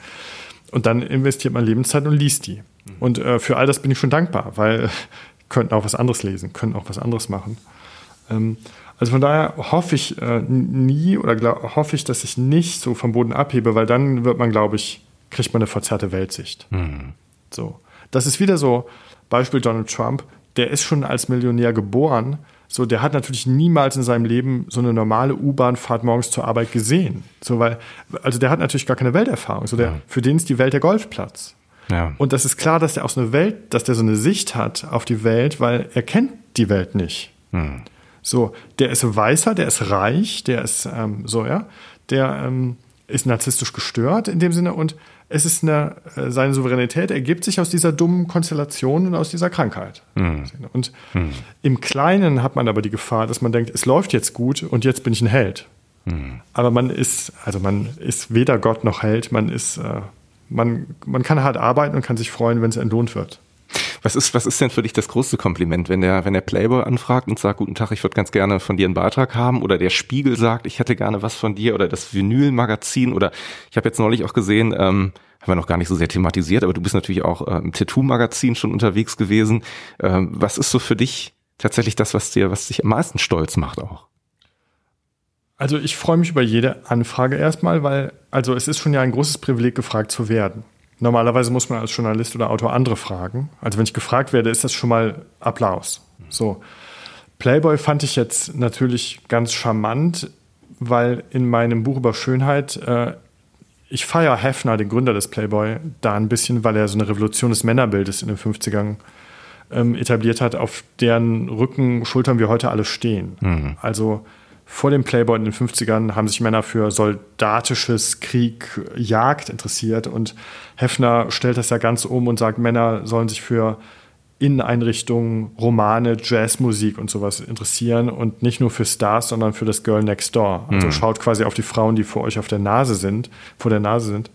Und dann investiert man Lebenszeit und liest die. Und äh, für all das bin ich schon dankbar, weil könnten auch was anderes lesen, könnten auch was anderes machen. Ähm, also von daher hoffe ich äh, nie oder glaub, hoffe ich, dass ich nicht so vom Boden abhebe, weil dann wird man, glaube ich, kriegt man eine verzerrte Weltsicht. Mhm. So. Das ist wieder so, Beispiel Donald Trump, der ist schon als Millionär geboren, so, der hat natürlich niemals in seinem Leben so eine normale U-Bahn-Fahrt morgens zur Arbeit gesehen. So, weil, also der hat natürlich gar keine Welterfahrung. So, der, ja. für den ist die Welt der Golfplatz. Ja. Und das ist klar, dass der aus einer Welt, dass der so eine Sicht hat auf die Welt, weil er kennt die Welt nicht. Mhm. So, der ist weißer, der ist reich, der ist ähm, so, ja, der ähm, ist narzisstisch gestört in dem Sinne und es ist eine, äh, seine Souveränität ergibt sich aus dieser dummen Konstellation und aus dieser Krankheit. Mhm. Und mhm. im Kleinen hat man aber die Gefahr, dass man denkt, es läuft jetzt gut und jetzt bin ich ein Held. Mhm. Aber man ist, also man ist weder Gott noch Held, man ist, äh, man, man kann hart arbeiten und kann sich freuen, wenn es entlohnt wird. Was ist, was ist denn für dich das größte Kompliment, wenn der, wenn der Playboy anfragt und sagt, guten Tag, ich würde ganz gerne von dir einen Beitrag haben oder der Spiegel sagt, ich hätte gerne was von dir oder das Vinyl-Magazin oder ich habe jetzt neulich auch gesehen, ähm, haben wir noch gar nicht so sehr thematisiert, aber du bist natürlich auch äh, im Tattoo-Magazin schon unterwegs gewesen. Ähm, was ist so für dich tatsächlich das, was dir, was dich am meisten stolz macht auch? Also ich freue mich über jede Anfrage erstmal, weil, also es ist schon ja ein großes Privileg, gefragt zu werden. Normalerweise muss man als Journalist oder Autor andere fragen. Also wenn ich gefragt werde, ist das schon mal Applaus. So. Playboy fand ich jetzt natürlich ganz charmant, weil in meinem Buch über Schönheit, äh, ich feiere Hefner, den Gründer des Playboy, da ein bisschen, weil er so eine Revolution des Männerbildes in den 50ern ähm, etabliert hat, auf deren Rücken, Schultern wir heute alle stehen. Mhm. Also vor dem Playboy in den 50ern haben sich Männer für soldatisches Krieg, Jagd interessiert und Hefner stellt das ja ganz um und sagt, Männer sollen sich für Inneneinrichtungen, Romane, Jazzmusik und sowas interessieren und nicht nur für Stars, sondern für das Girl Next Door. Also mhm. schaut quasi auf die Frauen, die vor euch auf der Nase sind, vor der Nase sind.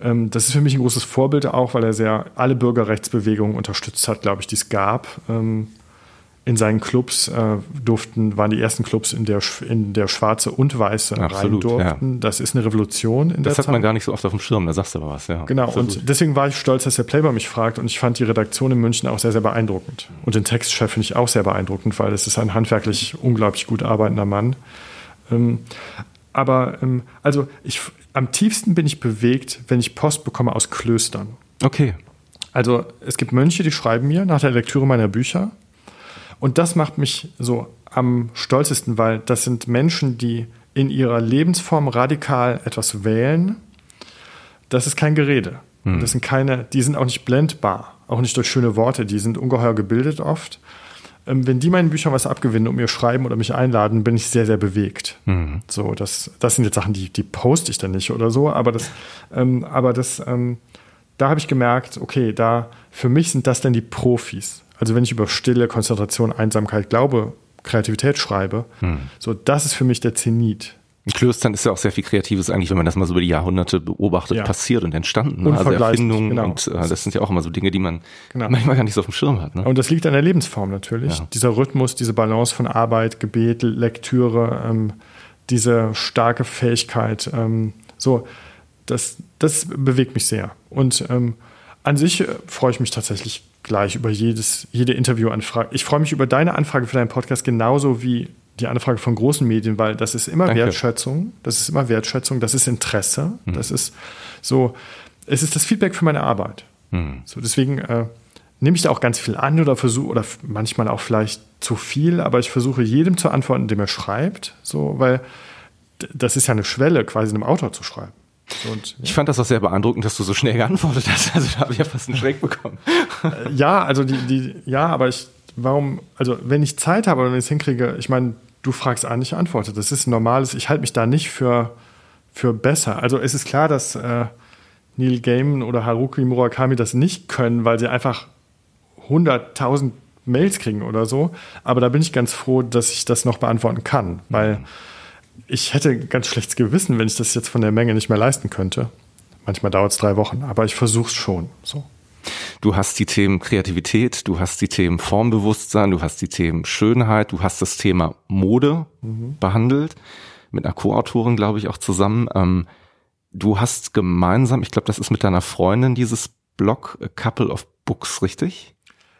Ähm, das ist für mich ein großes Vorbild auch, weil er sehr alle Bürgerrechtsbewegungen unterstützt hat, glaube ich, die es gab. In seinen Clubs äh, durften, waren die ersten Clubs, in der, in der Schwarze und Weiße Absolut, rein durften. Ja. Das ist eine Revolution in das hat man gar nicht so oft auf dem Schirm, da sagst du aber was, ja. Genau, Absolut. und deswegen war ich stolz, dass der Playboy mich fragt und ich fand die Redaktion in München auch sehr, sehr beeindruckend. Und den Textchef finde ich auch sehr beeindruckend, weil es ist ein handwerklich unglaublich gut arbeitender Mann. Ähm, aber ähm, also ich, am tiefsten bin ich bewegt, wenn ich Post bekomme aus Klöstern. Okay. Also es gibt Mönche, die schreiben mir nach der Lektüre meiner Bücher und das macht mich so am stolzesten, weil das sind Menschen, die in ihrer Lebensform radikal etwas wählen. Das ist kein Gerede. Hm. Das sind keine, die sind auch nicht blendbar, auch nicht durch schöne Worte, die sind ungeheuer gebildet oft. Ähm, wenn die meinen Büchern was abgewinnen und mir schreiben oder mich einladen, bin ich sehr, sehr bewegt. Mhm. So, das, das sind jetzt Sachen, die, die poste ich dann nicht oder so, aber das, ähm, aber das, ähm, da habe ich gemerkt, okay, da, für mich sind das dann die Profis. Also wenn ich über Stille, Konzentration, Einsamkeit, Glaube, Kreativität schreibe, hm. so das ist für mich der Zenit. In Klöstern ist ja auch sehr viel Kreatives eigentlich, wenn man das mal so über die Jahrhunderte beobachtet, ja. passiert und entstanden. Ne? Also Erfindungen genau. und äh, das sind ja auch immer so Dinge, die man genau. manchmal gar nicht so auf dem Schirm hat. Ne? Und das liegt an der Lebensform natürlich. Ja. Dieser Rhythmus, diese Balance von Arbeit, Gebet, Lektüre, ähm, diese starke Fähigkeit, ähm, so, das, das bewegt mich sehr. Und ähm, an sich äh, freue ich mich tatsächlich gleich über jedes, jede Interviewanfrage. Ich freue mich über deine Anfrage für deinen Podcast genauso wie die Anfrage von großen Medien, weil das ist immer Danke. Wertschätzung, das ist immer Wertschätzung, das ist Interesse, mhm. das ist so, es ist das Feedback für meine Arbeit. Mhm. So, deswegen äh, nehme ich da auch ganz viel an oder versuche, oder manchmal auch vielleicht zu viel, aber ich versuche jedem zu antworten, dem er schreibt, so, weil das ist ja eine Schwelle, quasi einem Autor zu schreiben. Und, ja. Ich fand das auch sehr beeindruckend, dass du so schnell geantwortet hast. Also da habe ich ja fast einen Schreck bekommen. Äh, ja, also die, die, ja, aber ich, warum, also wenn ich Zeit habe und wenn ich es hinkriege, ich meine, du fragst an, ich antworte. Das ist ein normales, ich halte mich da nicht für, für besser. Also es ist klar, dass äh, Neil Gaiman oder Haruki Murakami das nicht können, weil sie einfach 100.000 Mails kriegen oder so. Aber da bin ich ganz froh, dass ich das noch beantworten kann, weil mhm ich hätte ganz schlechtes Gewissen, wenn ich das jetzt von der Menge nicht mehr leisten könnte. Manchmal dauert es drei Wochen, aber ich versuche es schon. So. Du hast die Themen Kreativität, du hast die Themen Formbewusstsein, du hast die Themen Schönheit, du hast das Thema Mode mhm. behandelt, mit einer Co-Autorin, glaube ich, auch zusammen. Ähm, du hast gemeinsam, ich glaube, das ist mit deiner Freundin, dieses Blog A Couple of Books, richtig?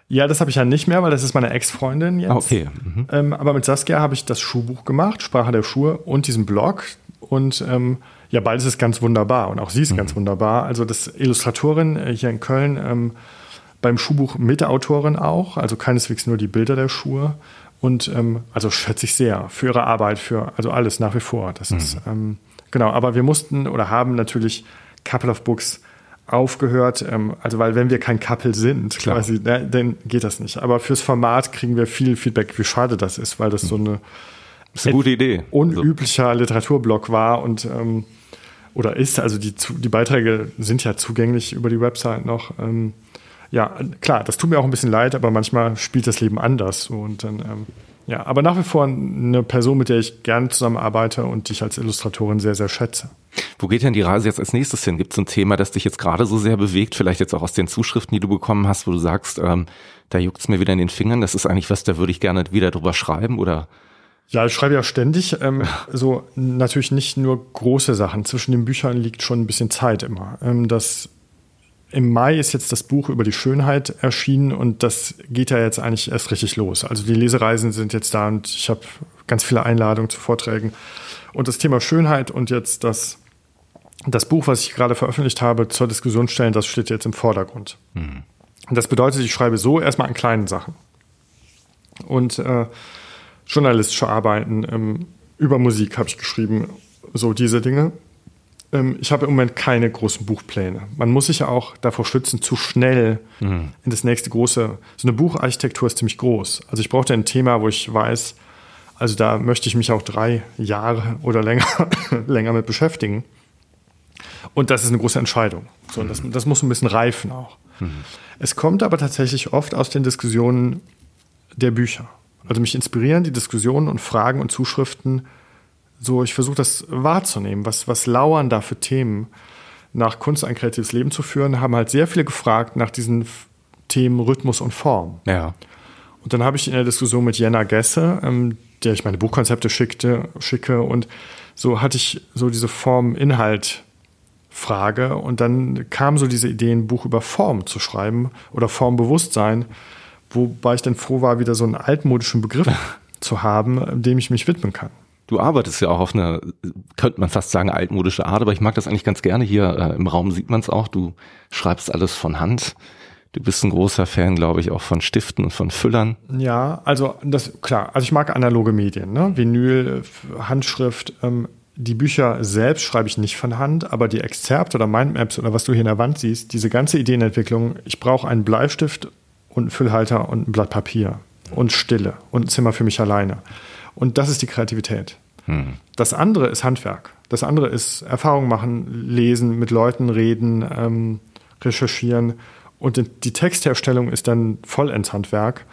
Ja, das habe ich ja nicht mehr, weil das ist meine Ex-Freundin jetzt. Ah, okay. Mhm. Ähm, aber mit Saskia habe ich das Schuhbuch gemacht, Sprache der Schuhe und diesen Blog. Und ähm, ja, beides ist ganz wunderbar und auch sie ist mhm. ganz wunderbar. Also das Illustratorin äh, hier in Köln, ähm, beim Schuhbuch Mitautorin auch, also keineswegs nur die Bilder der Schuhe. Und ähm, also schätze ich sehr für ihre Arbeit, für also alles nach wie vor. Das mhm. ist ähm, genau, aber wir mussten oder haben natürlich Couple of Books aufgehört, ähm, also weil wenn wir kein Couple sind, Klar. quasi, ne, dann geht das nicht. Aber fürs Format kriegen wir viel Feedback, wie schade das ist, weil das so eine, das eine gute Idee. unüblicher so. Literaturblock war und ähm, oder ist, also die, die Beiträge sind ja zugänglich über die Website noch. Ähm, ja, klar, das tut mir auch ein bisschen leid, aber manchmal spielt das Leben anders. So, und dann, ähm, ja, aber nach wie vor eine Person, mit der ich gerne zusammenarbeite und die ich als Illustratorin sehr, sehr schätze. Wo geht denn die Reise jetzt als nächstes hin? Gibt es ein Thema, das dich jetzt gerade so sehr bewegt? Vielleicht jetzt auch aus den Zuschriften, die du bekommen hast, wo du sagst, ähm, da juckt's mir wieder in den Fingern. Das ist eigentlich was, da würde ich gerne wieder drüber schreiben oder? Ja, ich schreibe ja ständig. Ähm, so natürlich nicht nur große Sachen. Zwischen den Büchern liegt schon ein bisschen Zeit immer. Ähm, das im Mai ist jetzt das Buch über die Schönheit erschienen und das geht ja jetzt eigentlich erst richtig los. Also die Lesereisen sind jetzt da und ich habe ganz viele Einladungen zu Vorträgen. Und das Thema Schönheit und jetzt das, das Buch, was ich gerade veröffentlicht habe, zur Diskussion stellen, das steht jetzt im Vordergrund. Mhm. Das bedeutet, ich schreibe so erstmal an kleinen Sachen. Und äh, journalistische Arbeiten ähm, über Musik habe ich geschrieben, so diese Dinge. Ähm, ich habe im Moment keine großen Buchpläne. Man muss sich ja auch davor schützen, zu schnell mhm. in das nächste große. So eine Bucharchitektur ist ziemlich groß. Also ich brauchte ein Thema, wo ich weiß, also da möchte ich mich auch drei Jahre oder länger, länger mit beschäftigen. Und das ist eine große Entscheidung. So, mhm. das, das, muss ein bisschen reifen auch. Mhm. Es kommt aber tatsächlich oft aus den Diskussionen der Bücher. Also mich inspirieren die Diskussionen und Fragen und Zuschriften so, ich versuche das wahrzunehmen. Was, was lauern da für Themen? Nach Kunst ein kreatives Leben zu führen, haben halt sehr viele gefragt nach diesen Themen Rhythmus und Form. Ja. Und dann habe ich in der Diskussion mit Jenna Gesse, ähm, der ich meine Buchkonzepte schickte, schicke, und so hatte ich so diese Form-Inhalt-Frage. Und dann kam so diese Idee, ein Buch über Form zu schreiben oder Formbewusstsein, wobei ich dann froh war, wieder so einen altmodischen Begriff zu haben, dem ich mich widmen kann. Du arbeitest ja auch auf eine, könnte man fast sagen, altmodische Art, aber ich mag das eigentlich ganz gerne. Hier äh, im Raum sieht man es auch. Du schreibst alles von Hand. Du bist ein großer Fan, glaube ich, auch von Stiften und von Füllern. Ja, also das klar. Also ich mag analoge Medien, ne? Vinyl, Handschrift. Ähm, die Bücher selbst schreibe ich nicht von Hand, aber die Exzerpte oder Mindmaps oder was du hier in der Wand siehst, diese ganze Ideenentwicklung. Ich brauche einen Bleistift und einen Füllhalter und ein Blatt Papier und Stille und ein Zimmer für mich alleine. Und das ist die Kreativität. Hm. Das andere ist Handwerk. Das andere ist Erfahrung machen, lesen, mit Leuten reden, ähm, recherchieren. Und die Textherstellung ist dann vollends Handwerk.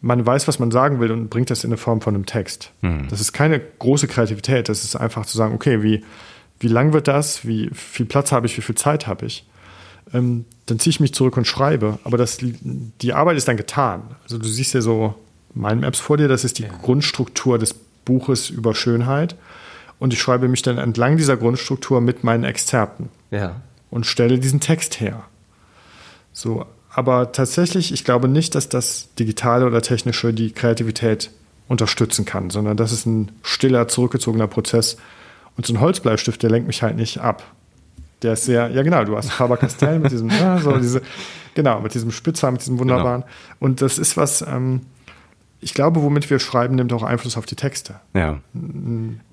Man weiß, was man sagen will und bringt das in der Form von einem Text. Hm. Das ist keine große Kreativität. Das ist einfach zu sagen, okay, wie, wie lang wird das? Wie viel Platz habe ich? Wie viel Zeit habe ich? Ähm, dann ziehe ich mich zurück und schreibe. Aber das, die Arbeit ist dann getan. Also du siehst ja so Mindmaps vor dir. Das ist die ja. Grundstruktur des Buches über Schönheit. Und ich schreibe mich dann entlang dieser Grundstruktur mit meinen Exzerpten. Ja. Und stelle diesen Text her. So, aber tatsächlich, ich glaube nicht, dass das Digitale oder Technische die Kreativität unterstützen kann, sondern das ist ein stiller, zurückgezogener Prozess. Und so ein Holzbleistift, der lenkt mich halt nicht ab. Der ist sehr, ja genau, du hast Faber-Castell mit diesem, ja, so diese, genau, mit diesem Spitzer, mit diesem wunderbaren. Genau. Und das ist was, ähm, ich glaube, womit wir schreiben, nimmt auch Einfluss auf die Texte. Ja.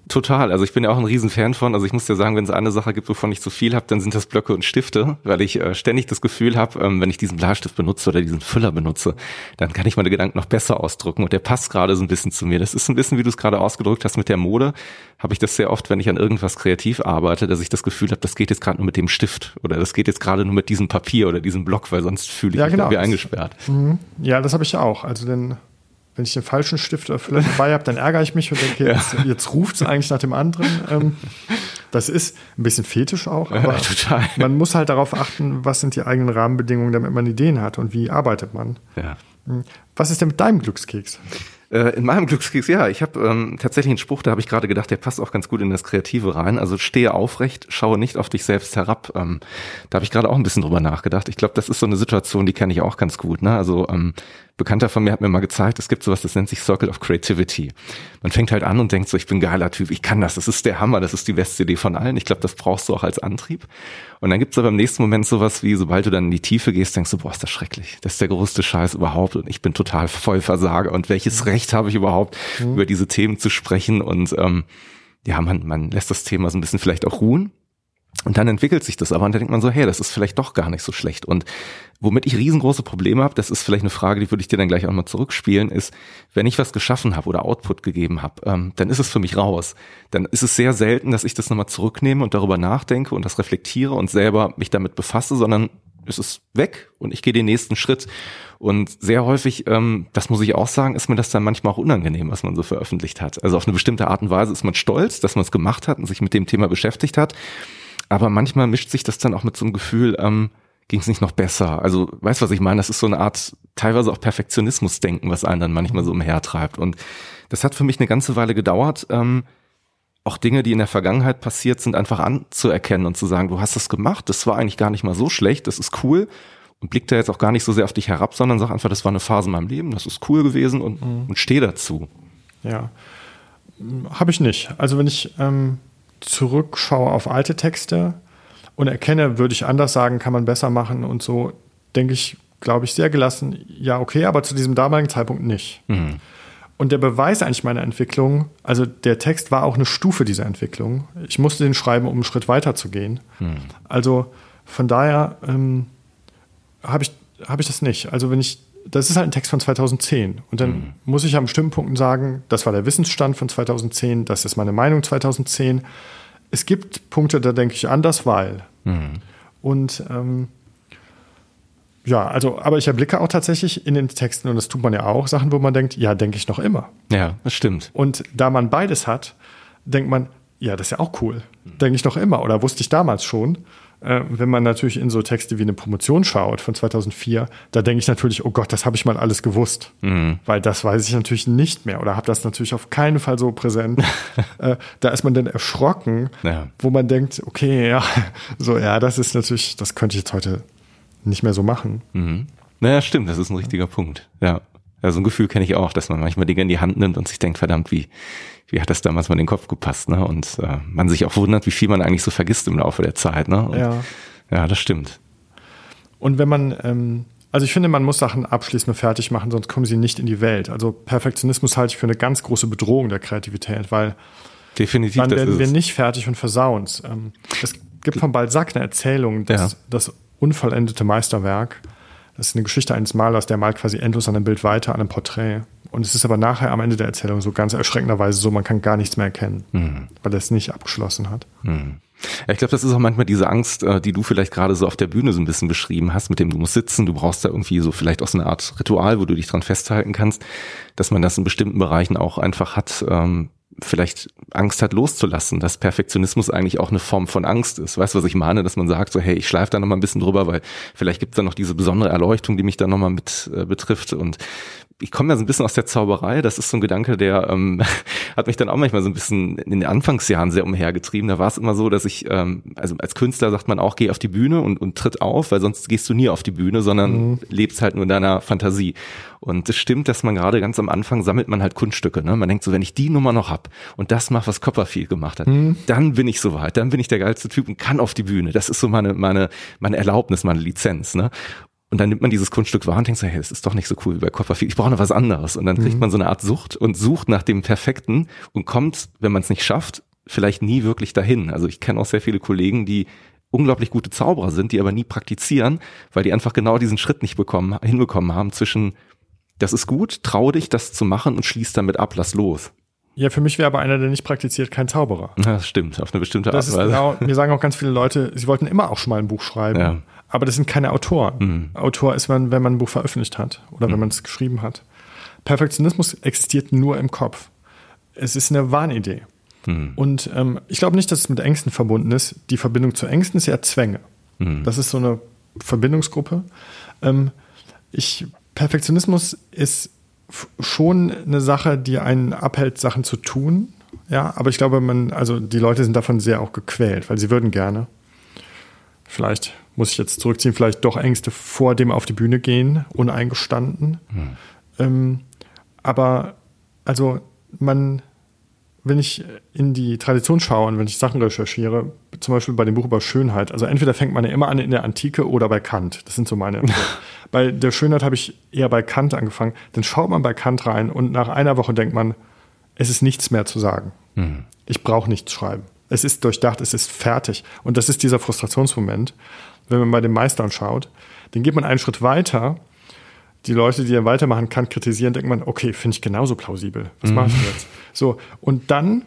Total. Also ich bin ja auch ein Riesenfan von. Also ich muss dir sagen, wenn es eine Sache gibt, wovon ich zu viel habe, dann sind das Blöcke und Stifte, weil ich äh, ständig das Gefühl habe, ähm, wenn ich diesen Bleistift benutze oder diesen Füller benutze, dann kann ich meine Gedanken noch besser ausdrücken. Und der passt gerade so ein bisschen zu mir. Das ist ein bisschen, wie du es gerade ausgedrückt hast mit der Mode, habe ich das sehr oft, wenn ich an irgendwas kreativ arbeite, dass ich das Gefühl habe, das geht jetzt gerade nur mit dem Stift oder das geht jetzt gerade nur mit diesem Papier oder diesem Block, weil sonst fühle ich ja, mich genau. irgendwie eingesperrt. Mhm. Ja, das habe ich auch. Also denn wenn ich den falschen Stift Füller dabei habe, dann ärgere ich mich und denke, jetzt, ja. jetzt ruft es eigentlich nach dem anderen. Ähm, das ist ein bisschen fetisch auch, aber ja, man muss halt darauf achten, was sind die eigenen Rahmenbedingungen, damit man Ideen hat und wie arbeitet man. Ja. Hm. Was ist denn mit deinem Glückskeks? Äh, in meinem Glückskeks, ja, ich habe ähm, tatsächlich einen Spruch, da habe ich gerade gedacht, der passt auch ganz gut in das Kreative rein. Also stehe aufrecht, schaue nicht auf dich selbst herab. Ähm, da habe ich gerade auch ein bisschen drüber nachgedacht. Ich glaube, das ist so eine Situation, die kenne ich auch ganz gut. Ne? Also ähm, Bekannter von mir hat mir mal gezeigt, es gibt sowas, das nennt sich Circle of Creativity. Man fängt halt an und denkt so, ich bin geiler Typ, ich kann das, das ist der Hammer, das ist die beste Idee von allen. Ich glaube, das brauchst du auch als Antrieb. Und dann gibt es aber im nächsten Moment sowas wie, sobald du dann in die Tiefe gehst, denkst du, boah, ist das schrecklich. Das ist der größte Scheiß überhaupt und ich bin total voll Versager und welches Recht habe ich überhaupt, mhm. über diese Themen zu sprechen und ähm, ja, man, man lässt das Thema so ein bisschen vielleicht auch ruhen und dann entwickelt sich das aber und dann denkt man so, hey, das ist vielleicht doch gar nicht so schlecht. Und womit ich riesengroße Probleme habe, das ist vielleicht eine Frage, die würde ich dir dann gleich auch mal zurückspielen, ist, wenn ich was geschaffen habe oder Output gegeben habe, ähm, dann ist es für mich raus. Dann ist es sehr selten, dass ich das nochmal zurücknehme und darüber nachdenke und das reflektiere und selber mich damit befasse, sondern es ist weg und ich gehe den nächsten Schritt. Und sehr häufig, ähm, das muss ich auch sagen, ist mir das dann manchmal auch unangenehm, was man so veröffentlicht hat. Also auf eine bestimmte Art und Weise ist man stolz, dass man es gemacht hat und sich mit dem Thema beschäftigt hat. Aber manchmal mischt sich das dann auch mit so einem Gefühl, ähm, ging es nicht noch besser? Also, weißt du, was ich meine? Das ist so eine Art, teilweise auch Perfektionismus-Denken, was einen dann manchmal so umhertreibt. Und das hat für mich eine ganze Weile gedauert, ähm, auch Dinge, die in der Vergangenheit passiert sind, einfach anzuerkennen und zu sagen, du hast das gemacht, das war eigentlich gar nicht mal so schlecht, das ist cool und blickt da jetzt auch gar nicht so sehr auf dich herab, sondern sag einfach, das war eine Phase in meinem Leben, das ist cool gewesen und, mhm. und steh dazu. Ja, habe ich nicht. Also wenn ich ähm, zurückschaue auf alte Texte und erkenne, würde ich anders sagen, kann man besser machen und so, denke ich, glaube ich, sehr gelassen, ja, okay, aber zu diesem damaligen Zeitpunkt nicht. Mhm. Und der Beweis eigentlich meiner Entwicklung, also der Text war auch eine Stufe dieser Entwicklung. Ich musste den schreiben, um einen Schritt weiter zu gehen. Mhm. Also von daher ähm, habe ich, hab ich das nicht. Also wenn ich, das ist halt ein Text von 2010 und dann mhm. muss ich an bestimmten Punkten sagen, das war der Wissensstand von 2010, das ist meine Meinung 2010 es gibt Punkte, da denke ich anders, weil. Mhm. Und ähm, ja, also, aber ich erblicke auch tatsächlich in den Texten, und das tut man ja auch, Sachen, wo man denkt, ja, denke ich noch immer. Ja, das stimmt. Und da man beides hat, denkt man, ja, das ist ja auch cool. Denke ich noch immer oder wusste ich damals schon. Äh, wenn man natürlich in so Texte wie eine Promotion schaut von 2004, da denke ich natürlich, oh Gott, das habe ich mal alles gewusst. Mhm. Weil das weiß ich natürlich nicht mehr oder habe das natürlich auf keinen Fall so präsent. äh, da ist man dann erschrocken, ja. wo man denkt, okay, ja, so, ja, das ist natürlich, das könnte ich jetzt heute nicht mehr so machen. Mhm. Naja, stimmt, das ist ein richtiger Punkt. Ja. Ja, so ein Gefühl kenne ich auch, dass man manchmal Dinge in die Hand nimmt und sich denkt, verdammt, wie, wie hat das damals mal in den Kopf gepasst, ne? Und äh, man sich auch wundert, wie viel man eigentlich so vergisst im Laufe der Zeit, ne? Und, ja. Ja, das stimmt. Und wenn man, ähm, also ich finde, man muss Sachen abschließend und fertig machen, sonst kommen sie nicht in die Welt. Also Perfektionismus halte ich für eine ganz große Bedrohung der Kreativität, weil Definitiv, dann werden wir nicht fertig und versauen. Ähm, es gibt von Balzac eine Erzählung, dass ja. das unvollendete Meisterwerk das ist eine Geschichte eines Malers, der malt quasi endlos an einem Bild weiter, an einem Porträt. Und es ist aber nachher am Ende der Erzählung so ganz erschreckenderweise so, man kann gar nichts mehr erkennen, mhm. weil er es nicht abgeschlossen hat. Mhm. Ja, ich glaube, das ist auch manchmal diese Angst, äh, die du vielleicht gerade so auf der Bühne so ein bisschen beschrieben hast, mit dem du musst sitzen, du brauchst da irgendwie so vielleicht auch so eine Art Ritual, wo du dich dran festhalten kannst, dass man das in bestimmten Bereichen auch einfach hat, ähm, vielleicht Angst hat loszulassen, dass Perfektionismus eigentlich auch eine Form von Angst ist. Weißt du, was ich meine? Dass man sagt so, hey, ich schleife da noch mal ein bisschen drüber, weil vielleicht gibt es da noch diese besondere Erleuchtung, die mich da noch mal mit äh, betrifft und ich komme ja so ein bisschen aus der Zauberei. Das ist so ein Gedanke, der ähm, hat mich dann auch manchmal so ein bisschen in den Anfangsjahren sehr umhergetrieben. Da war es immer so, dass ich, ähm, also als Künstler sagt man auch, geh auf die Bühne und, und tritt auf, weil sonst gehst du nie auf die Bühne, sondern mhm. lebst halt nur in deiner Fantasie. Und es stimmt, dass man gerade ganz am Anfang sammelt man halt Kunststücke. Ne? Man denkt so, wenn ich die Nummer noch hab und das macht, was Copperfield gemacht hat, mhm. dann bin ich soweit, dann bin ich der geilste Typ und kann auf die Bühne. Das ist so meine, meine, meine Erlaubnis, meine Lizenz. Ne? Und dann nimmt man dieses Kunststück wahr und denkt so, hey, das ist doch nicht so cool wie bei Copperfield. Ich brauche noch was anderes. Und dann kriegt mhm. man so eine Art Sucht und sucht nach dem Perfekten und kommt, wenn man es nicht schafft, vielleicht nie wirklich dahin. Also ich kenne auch sehr viele Kollegen, die unglaublich gute Zauberer sind, die aber nie praktizieren, weil die einfach genau diesen Schritt nicht bekommen, hinbekommen haben zwischen, das ist gut, trau dich, das zu machen und schließ damit ab, lass los. Ja, für mich wäre aber einer, der nicht praktiziert, kein Zauberer. Das stimmt, auf eine bestimmte Art das ist Weise. Genau, mir sagen auch ganz viele Leute, sie wollten immer auch schon mal ein Buch schreiben. Ja aber das sind keine Autoren. Mhm. Autor ist man, wenn man ein Buch veröffentlicht hat oder mhm. wenn man es geschrieben hat. Perfektionismus existiert nur im Kopf. Es ist eine Wahnidee. Mhm. Und ähm, ich glaube nicht, dass es mit Ängsten verbunden ist. Die Verbindung zu Ängsten ist ja Zwänge. Mhm. Das ist so eine Verbindungsgruppe. Ähm, ich, Perfektionismus ist schon eine Sache, die einen abhält, Sachen zu tun. Ja, aber ich glaube, man, also die Leute sind davon sehr auch gequält, weil sie würden gerne. Vielleicht muss ich jetzt zurückziehen, vielleicht doch Ängste vor dem auf die Bühne gehen, uneingestanden. Hm. Ähm, aber also man, wenn ich in die Tradition schaue und wenn ich Sachen recherchiere, zum Beispiel bei dem Buch über Schönheit, also entweder fängt man ja immer an in der Antike oder bei Kant. Das sind so meine. bei der Schönheit habe ich eher bei Kant angefangen. Dann schaut man bei Kant rein und nach einer Woche denkt man, es ist nichts mehr zu sagen. Mhm. Ich brauche nichts schreiben. Es ist durchdacht, es ist fertig. Und das ist dieser Frustrationsmoment. Wenn man bei den Meistern schaut, dann geht man einen Schritt weiter. Die Leute, die dann weitermachen, kann kritisieren, denkt man, okay, finde ich genauso plausibel. Was mhm. mache ich denn jetzt? So, und dann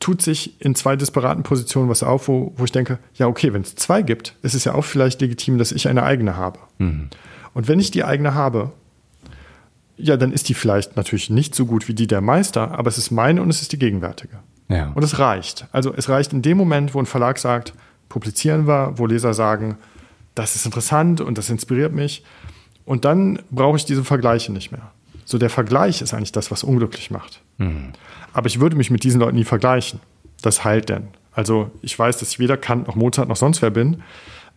tut sich in zwei disparaten Positionen was auf, wo, wo ich denke, ja, okay, wenn es zwei gibt, ist es ja auch vielleicht legitim, dass ich eine eigene habe. Mhm. Und wenn ich die eigene habe, ja, dann ist die vielleicht natürlich nicht so gut wie die der Meister, aber es ist meine und es ist die gegenwärtige. Ja. Und es reicht. Also es reicht in dem Moment, wo ein Verlag sagt, publizieren wir, wo Leser sagen, das ist interessant und das inspiriert mich. Und dann brauche ich diese Vergleiche nicht mehr. So der Vergleich ist eigentlich das, was unglücklich macht. Mhm. Aber ich würde mich mit diesen Leuten nie vergleichen. Das heilt denn. Also ich weiß, dass ich weder Kant noch Mozart noch sonst wer bin.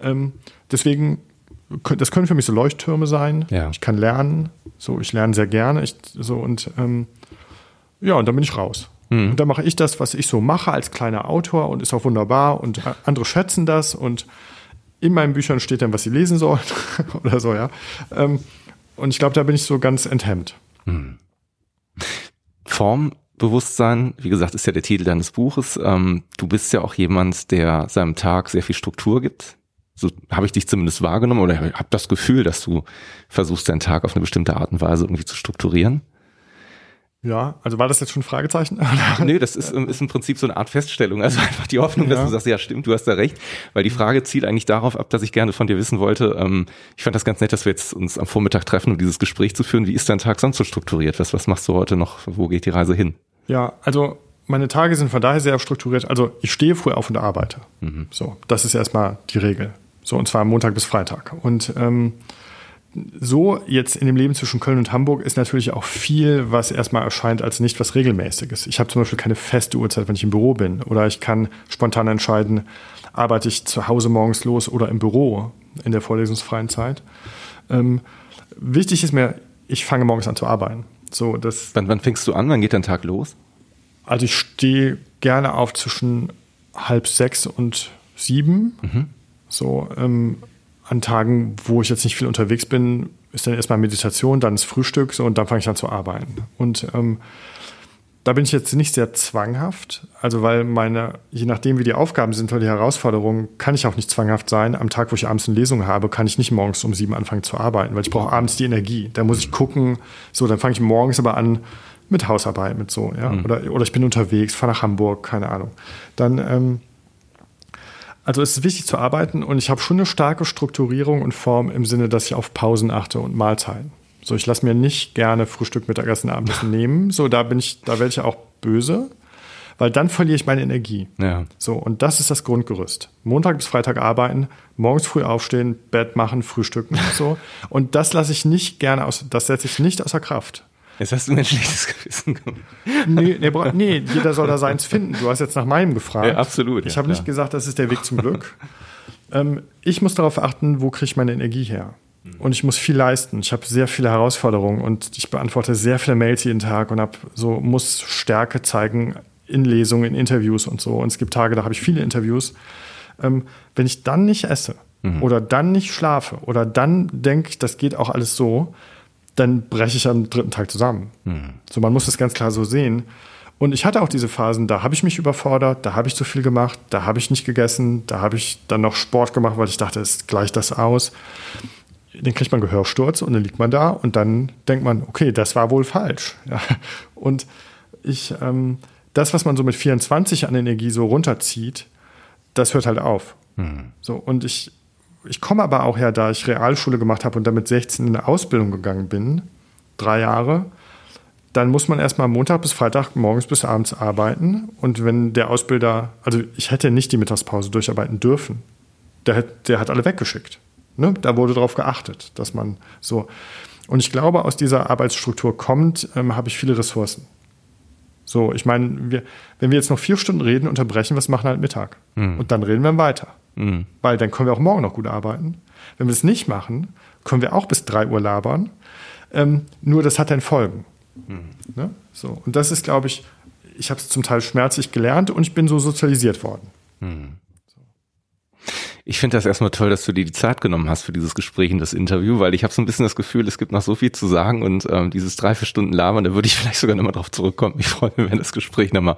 Ähm, deswegen, das können für mich so Leuchttürme sein. Ja. Ich kann lernen. So, ich lerne sehr gerne. Ich, so und ähm, ja, und dann bin ich raus. Mhm. Und dann mache ich das, was ich so mache als kleiner Autor und ist auch wunderbar und andere schätzen das und in meinen Büchern steht dann, was sie lesen sollen oder so, ja. Ähm, und ich glaube, da bin ich so ganz enthemmt. Mhm. Formbewusstsein, wie gesagt, ist ja der Titel deines Buches. Ähm, du bist ja auch jemand, der seinem Tag sehr viel Struktur gibt. So habe ich dich zumindest wahrgenommen oder habe das Gefühl, dass du versuchst, deinen Tag auf eine bestimmte Art und Weise irgendwie zu strukturieren. Ja, also war das jetzt schon ein Fragezeichen? Nö, das ist, ist im Prinzip so eine Art Feststellung. Also einfach die Hoffnung, dass ja. du sagst, ja stimmt, du hast da recht. Weil die Frage zielt eigentlich darauf ab, dass ich gerne von dir wissen wollte. Ähm, ich fand das ganz nett, dass wir jetzt uns am Vormittag treffen, um dieses Gespräch zu führen. Wie ist dein Tag sonst so strukturiert? Was, was machst du heute noch? Wo geht die Reise hin? Ja, also meine Tage sind von daher sehr strukturiert. Also ich stehe früh auf und arbeite. Mhm. So, das ist erstmal die Regel. So, und zwar Montag bis Freitag. Und ähm, so jetzt in dem Leben zwischen Köln und Hamburg ist natürlich auch viel, was erstmal erscheint als nicht was Regelmäßiges. Ich habe zum Beispiel keine feste Uhrzeit, wenn ich im Büro bin. Oder ich kann spontan entscheiden, arbeite ich zu Hause morgens los oder im Büro in der vorlesungsfreien Zeit. Ähm, wichtig ist mir, ich fange morgens an zu arbeiten. So, das wann, wann fängst du an? Wann geht dein Tag los? Also ich stehe gerne auf zwischen halb sechs und sieben. Mhm. So, ähm, an Tagen, wo ich jetzt nicht viel unterwegs bin, ist dann erstmal Meditation, dann das Frühstück so, und dann fange ich an zu arbeiten. Und ähm, da bin ich jetzt nicht sehr zwanghaft, also weil meine, je nachdem wie die Aufgaben sind oder die Herausforderungen, kann ich auch nicht zwanghaft sein. Am Tag, wo ich abends eine Lesung habe, kann ich nicht morgens um sieben anfangen zu arbeiten, weil ich brauche abends die Energie. Da muss ich gucken, so, dann fange ich morgens aber an mit Hausarbeit, mit so, ja. Mhm. Oder, oder ich bin unterwegs, fahre nach Hamburg, keine Ahnung. Dann ähm, also es ist wichtig zu arbeiten und ich habe schon eine starke Strukturierung und Form im Sinne, dass ich auf Pausen achte und Mahlzeiten. So, ich lasse mir nicht gerne Frühstück, Mittagessen, Abendessen nehmen. So, da bin ich, da werde ich auch böse, weil dann verliere ich meine Energie. Ja. So, und das ist das Grundgerüst. Montag bis Freitag arbeiten, morgens früh aufstehen, Bett machen, frühstücken und so. Und das lasse ich nicht gerne aus, das setze ich nicht außer Kraft. Jetzt hast du mir ein schlechtes Gewissen gemacht. Nee, nee, nee, jeder soll da seins finden. Du hast jetzt nach meinem gefragt. Ja, absolut. Ich ja, habe nicht gesagt, das ist der Weg zum Glück. ähm, ich muss darauf achten, wo kriege ich meine Energie her. Und ich muss viel leisten. Ich habe sehr viele Herausforderungen und ich beantworte sehr viele Mails jeden Tag und hab so muss Stärke zeigen in Lesungen, in Interviews und so. Und es gibt Tage, da habe ich viele Interviews. Ähm, wenn ich dann nicht esse mhm. oder dann nicht schlafe oder dann denke, das geht auch alles so, dann breche ich am dritten Tag zusammen. Mhm. So, man muss das ganz klar so sehen. Und ich hatte auch diese Phasen, da habe ich mich überfordert, da habe ich zu viel gemacht, da habe ich nicht gegessen, da habe ich dann noch Sport gemacht, weil ich dachte, es gleicht das aus. Dann kriegt man Gehörsturz und dann liegt man da und dann denkt man, okay, das war wohl falsch. Ja. Und ich, ähm, das, was man so mit 24 an Energie so runterzieht, das hört halt auf. Mhm. So, und ich, ich komme aber auch her, da ich Realschule gemacht habe und damit 16 in eine Ausbildung gegangen bin, drei Jahre, dann muss man erstmal Montag bis Freitag morgens bis abends arbeiten. Und wenn der Ausbilder, also ich hätte nicht die Mittagspause durcharbeiten dürfen, der hat, der hat alle weggeschickt. Ne? Da wurde darauf geachtet, dass man so. Und ich glaube, aus dieser Arbeitsstruktur kommt, ähm, habe ich viele Ressourcen. So, ich meine, wir, wenn wir jetzt noch vier Stunden reden, unterbrechen wir es, machen halt Mittag. Mhm. Und dann reden wir weiter. Mhm. Weil dann können wir auch morgen noch gut arbeiten. Wenn wir es nicht machen, können wir auch bis drei Uhr labern. Ähm, nur das hat dann Folgen. Mhm. Ne? So. Und das ist, glaube ich, ich habe es zum Teil schmerzlich gelernt und ich bin so sozialisiert worden. Mhm. Ich finde das erstmal toll, dass du dir die Zeit genommen hast für dieses Gespräch und das Interview, weil ich habe so ein bisschen das Gefühl, es gibt noch so viel zu sagen und ähm, dieses drei, vier Stunden Labern, da würde ich vielleicht sogar nochmal drauf zurückkommen. Ich freue mich, wenn das Gespräch nochmal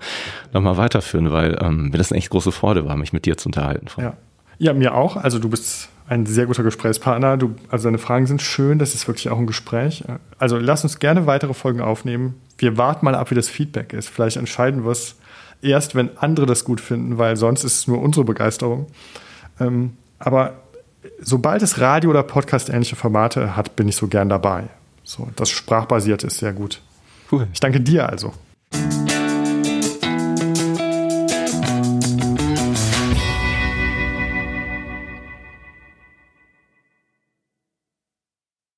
noch mal weiterführen, weil ähm, mir das eine echt große Freude war, mich mit dir zu unterhalten. Ja. ja, mir auch. Also du bist ein sehr guter Gesprächspartner. Du, also deine Fragen sind schön, das ist wirklich auch ein Gespräch. Also lass uns gerne weitere Folgen aufnehmen. Wir warten mal ab, wie das Feedback ist. Vielleicht entscheiden wir es erst, wenn andere das gut finden, weil sonst ist es nur unsere Begeisterung. Ähm, aber sobald es Radio- oder Podcast-ähnliche Formate hat, bin ich so gern dabei. So, das Sprachbasierte ist sehr gut. Cool. Ich danke dir also.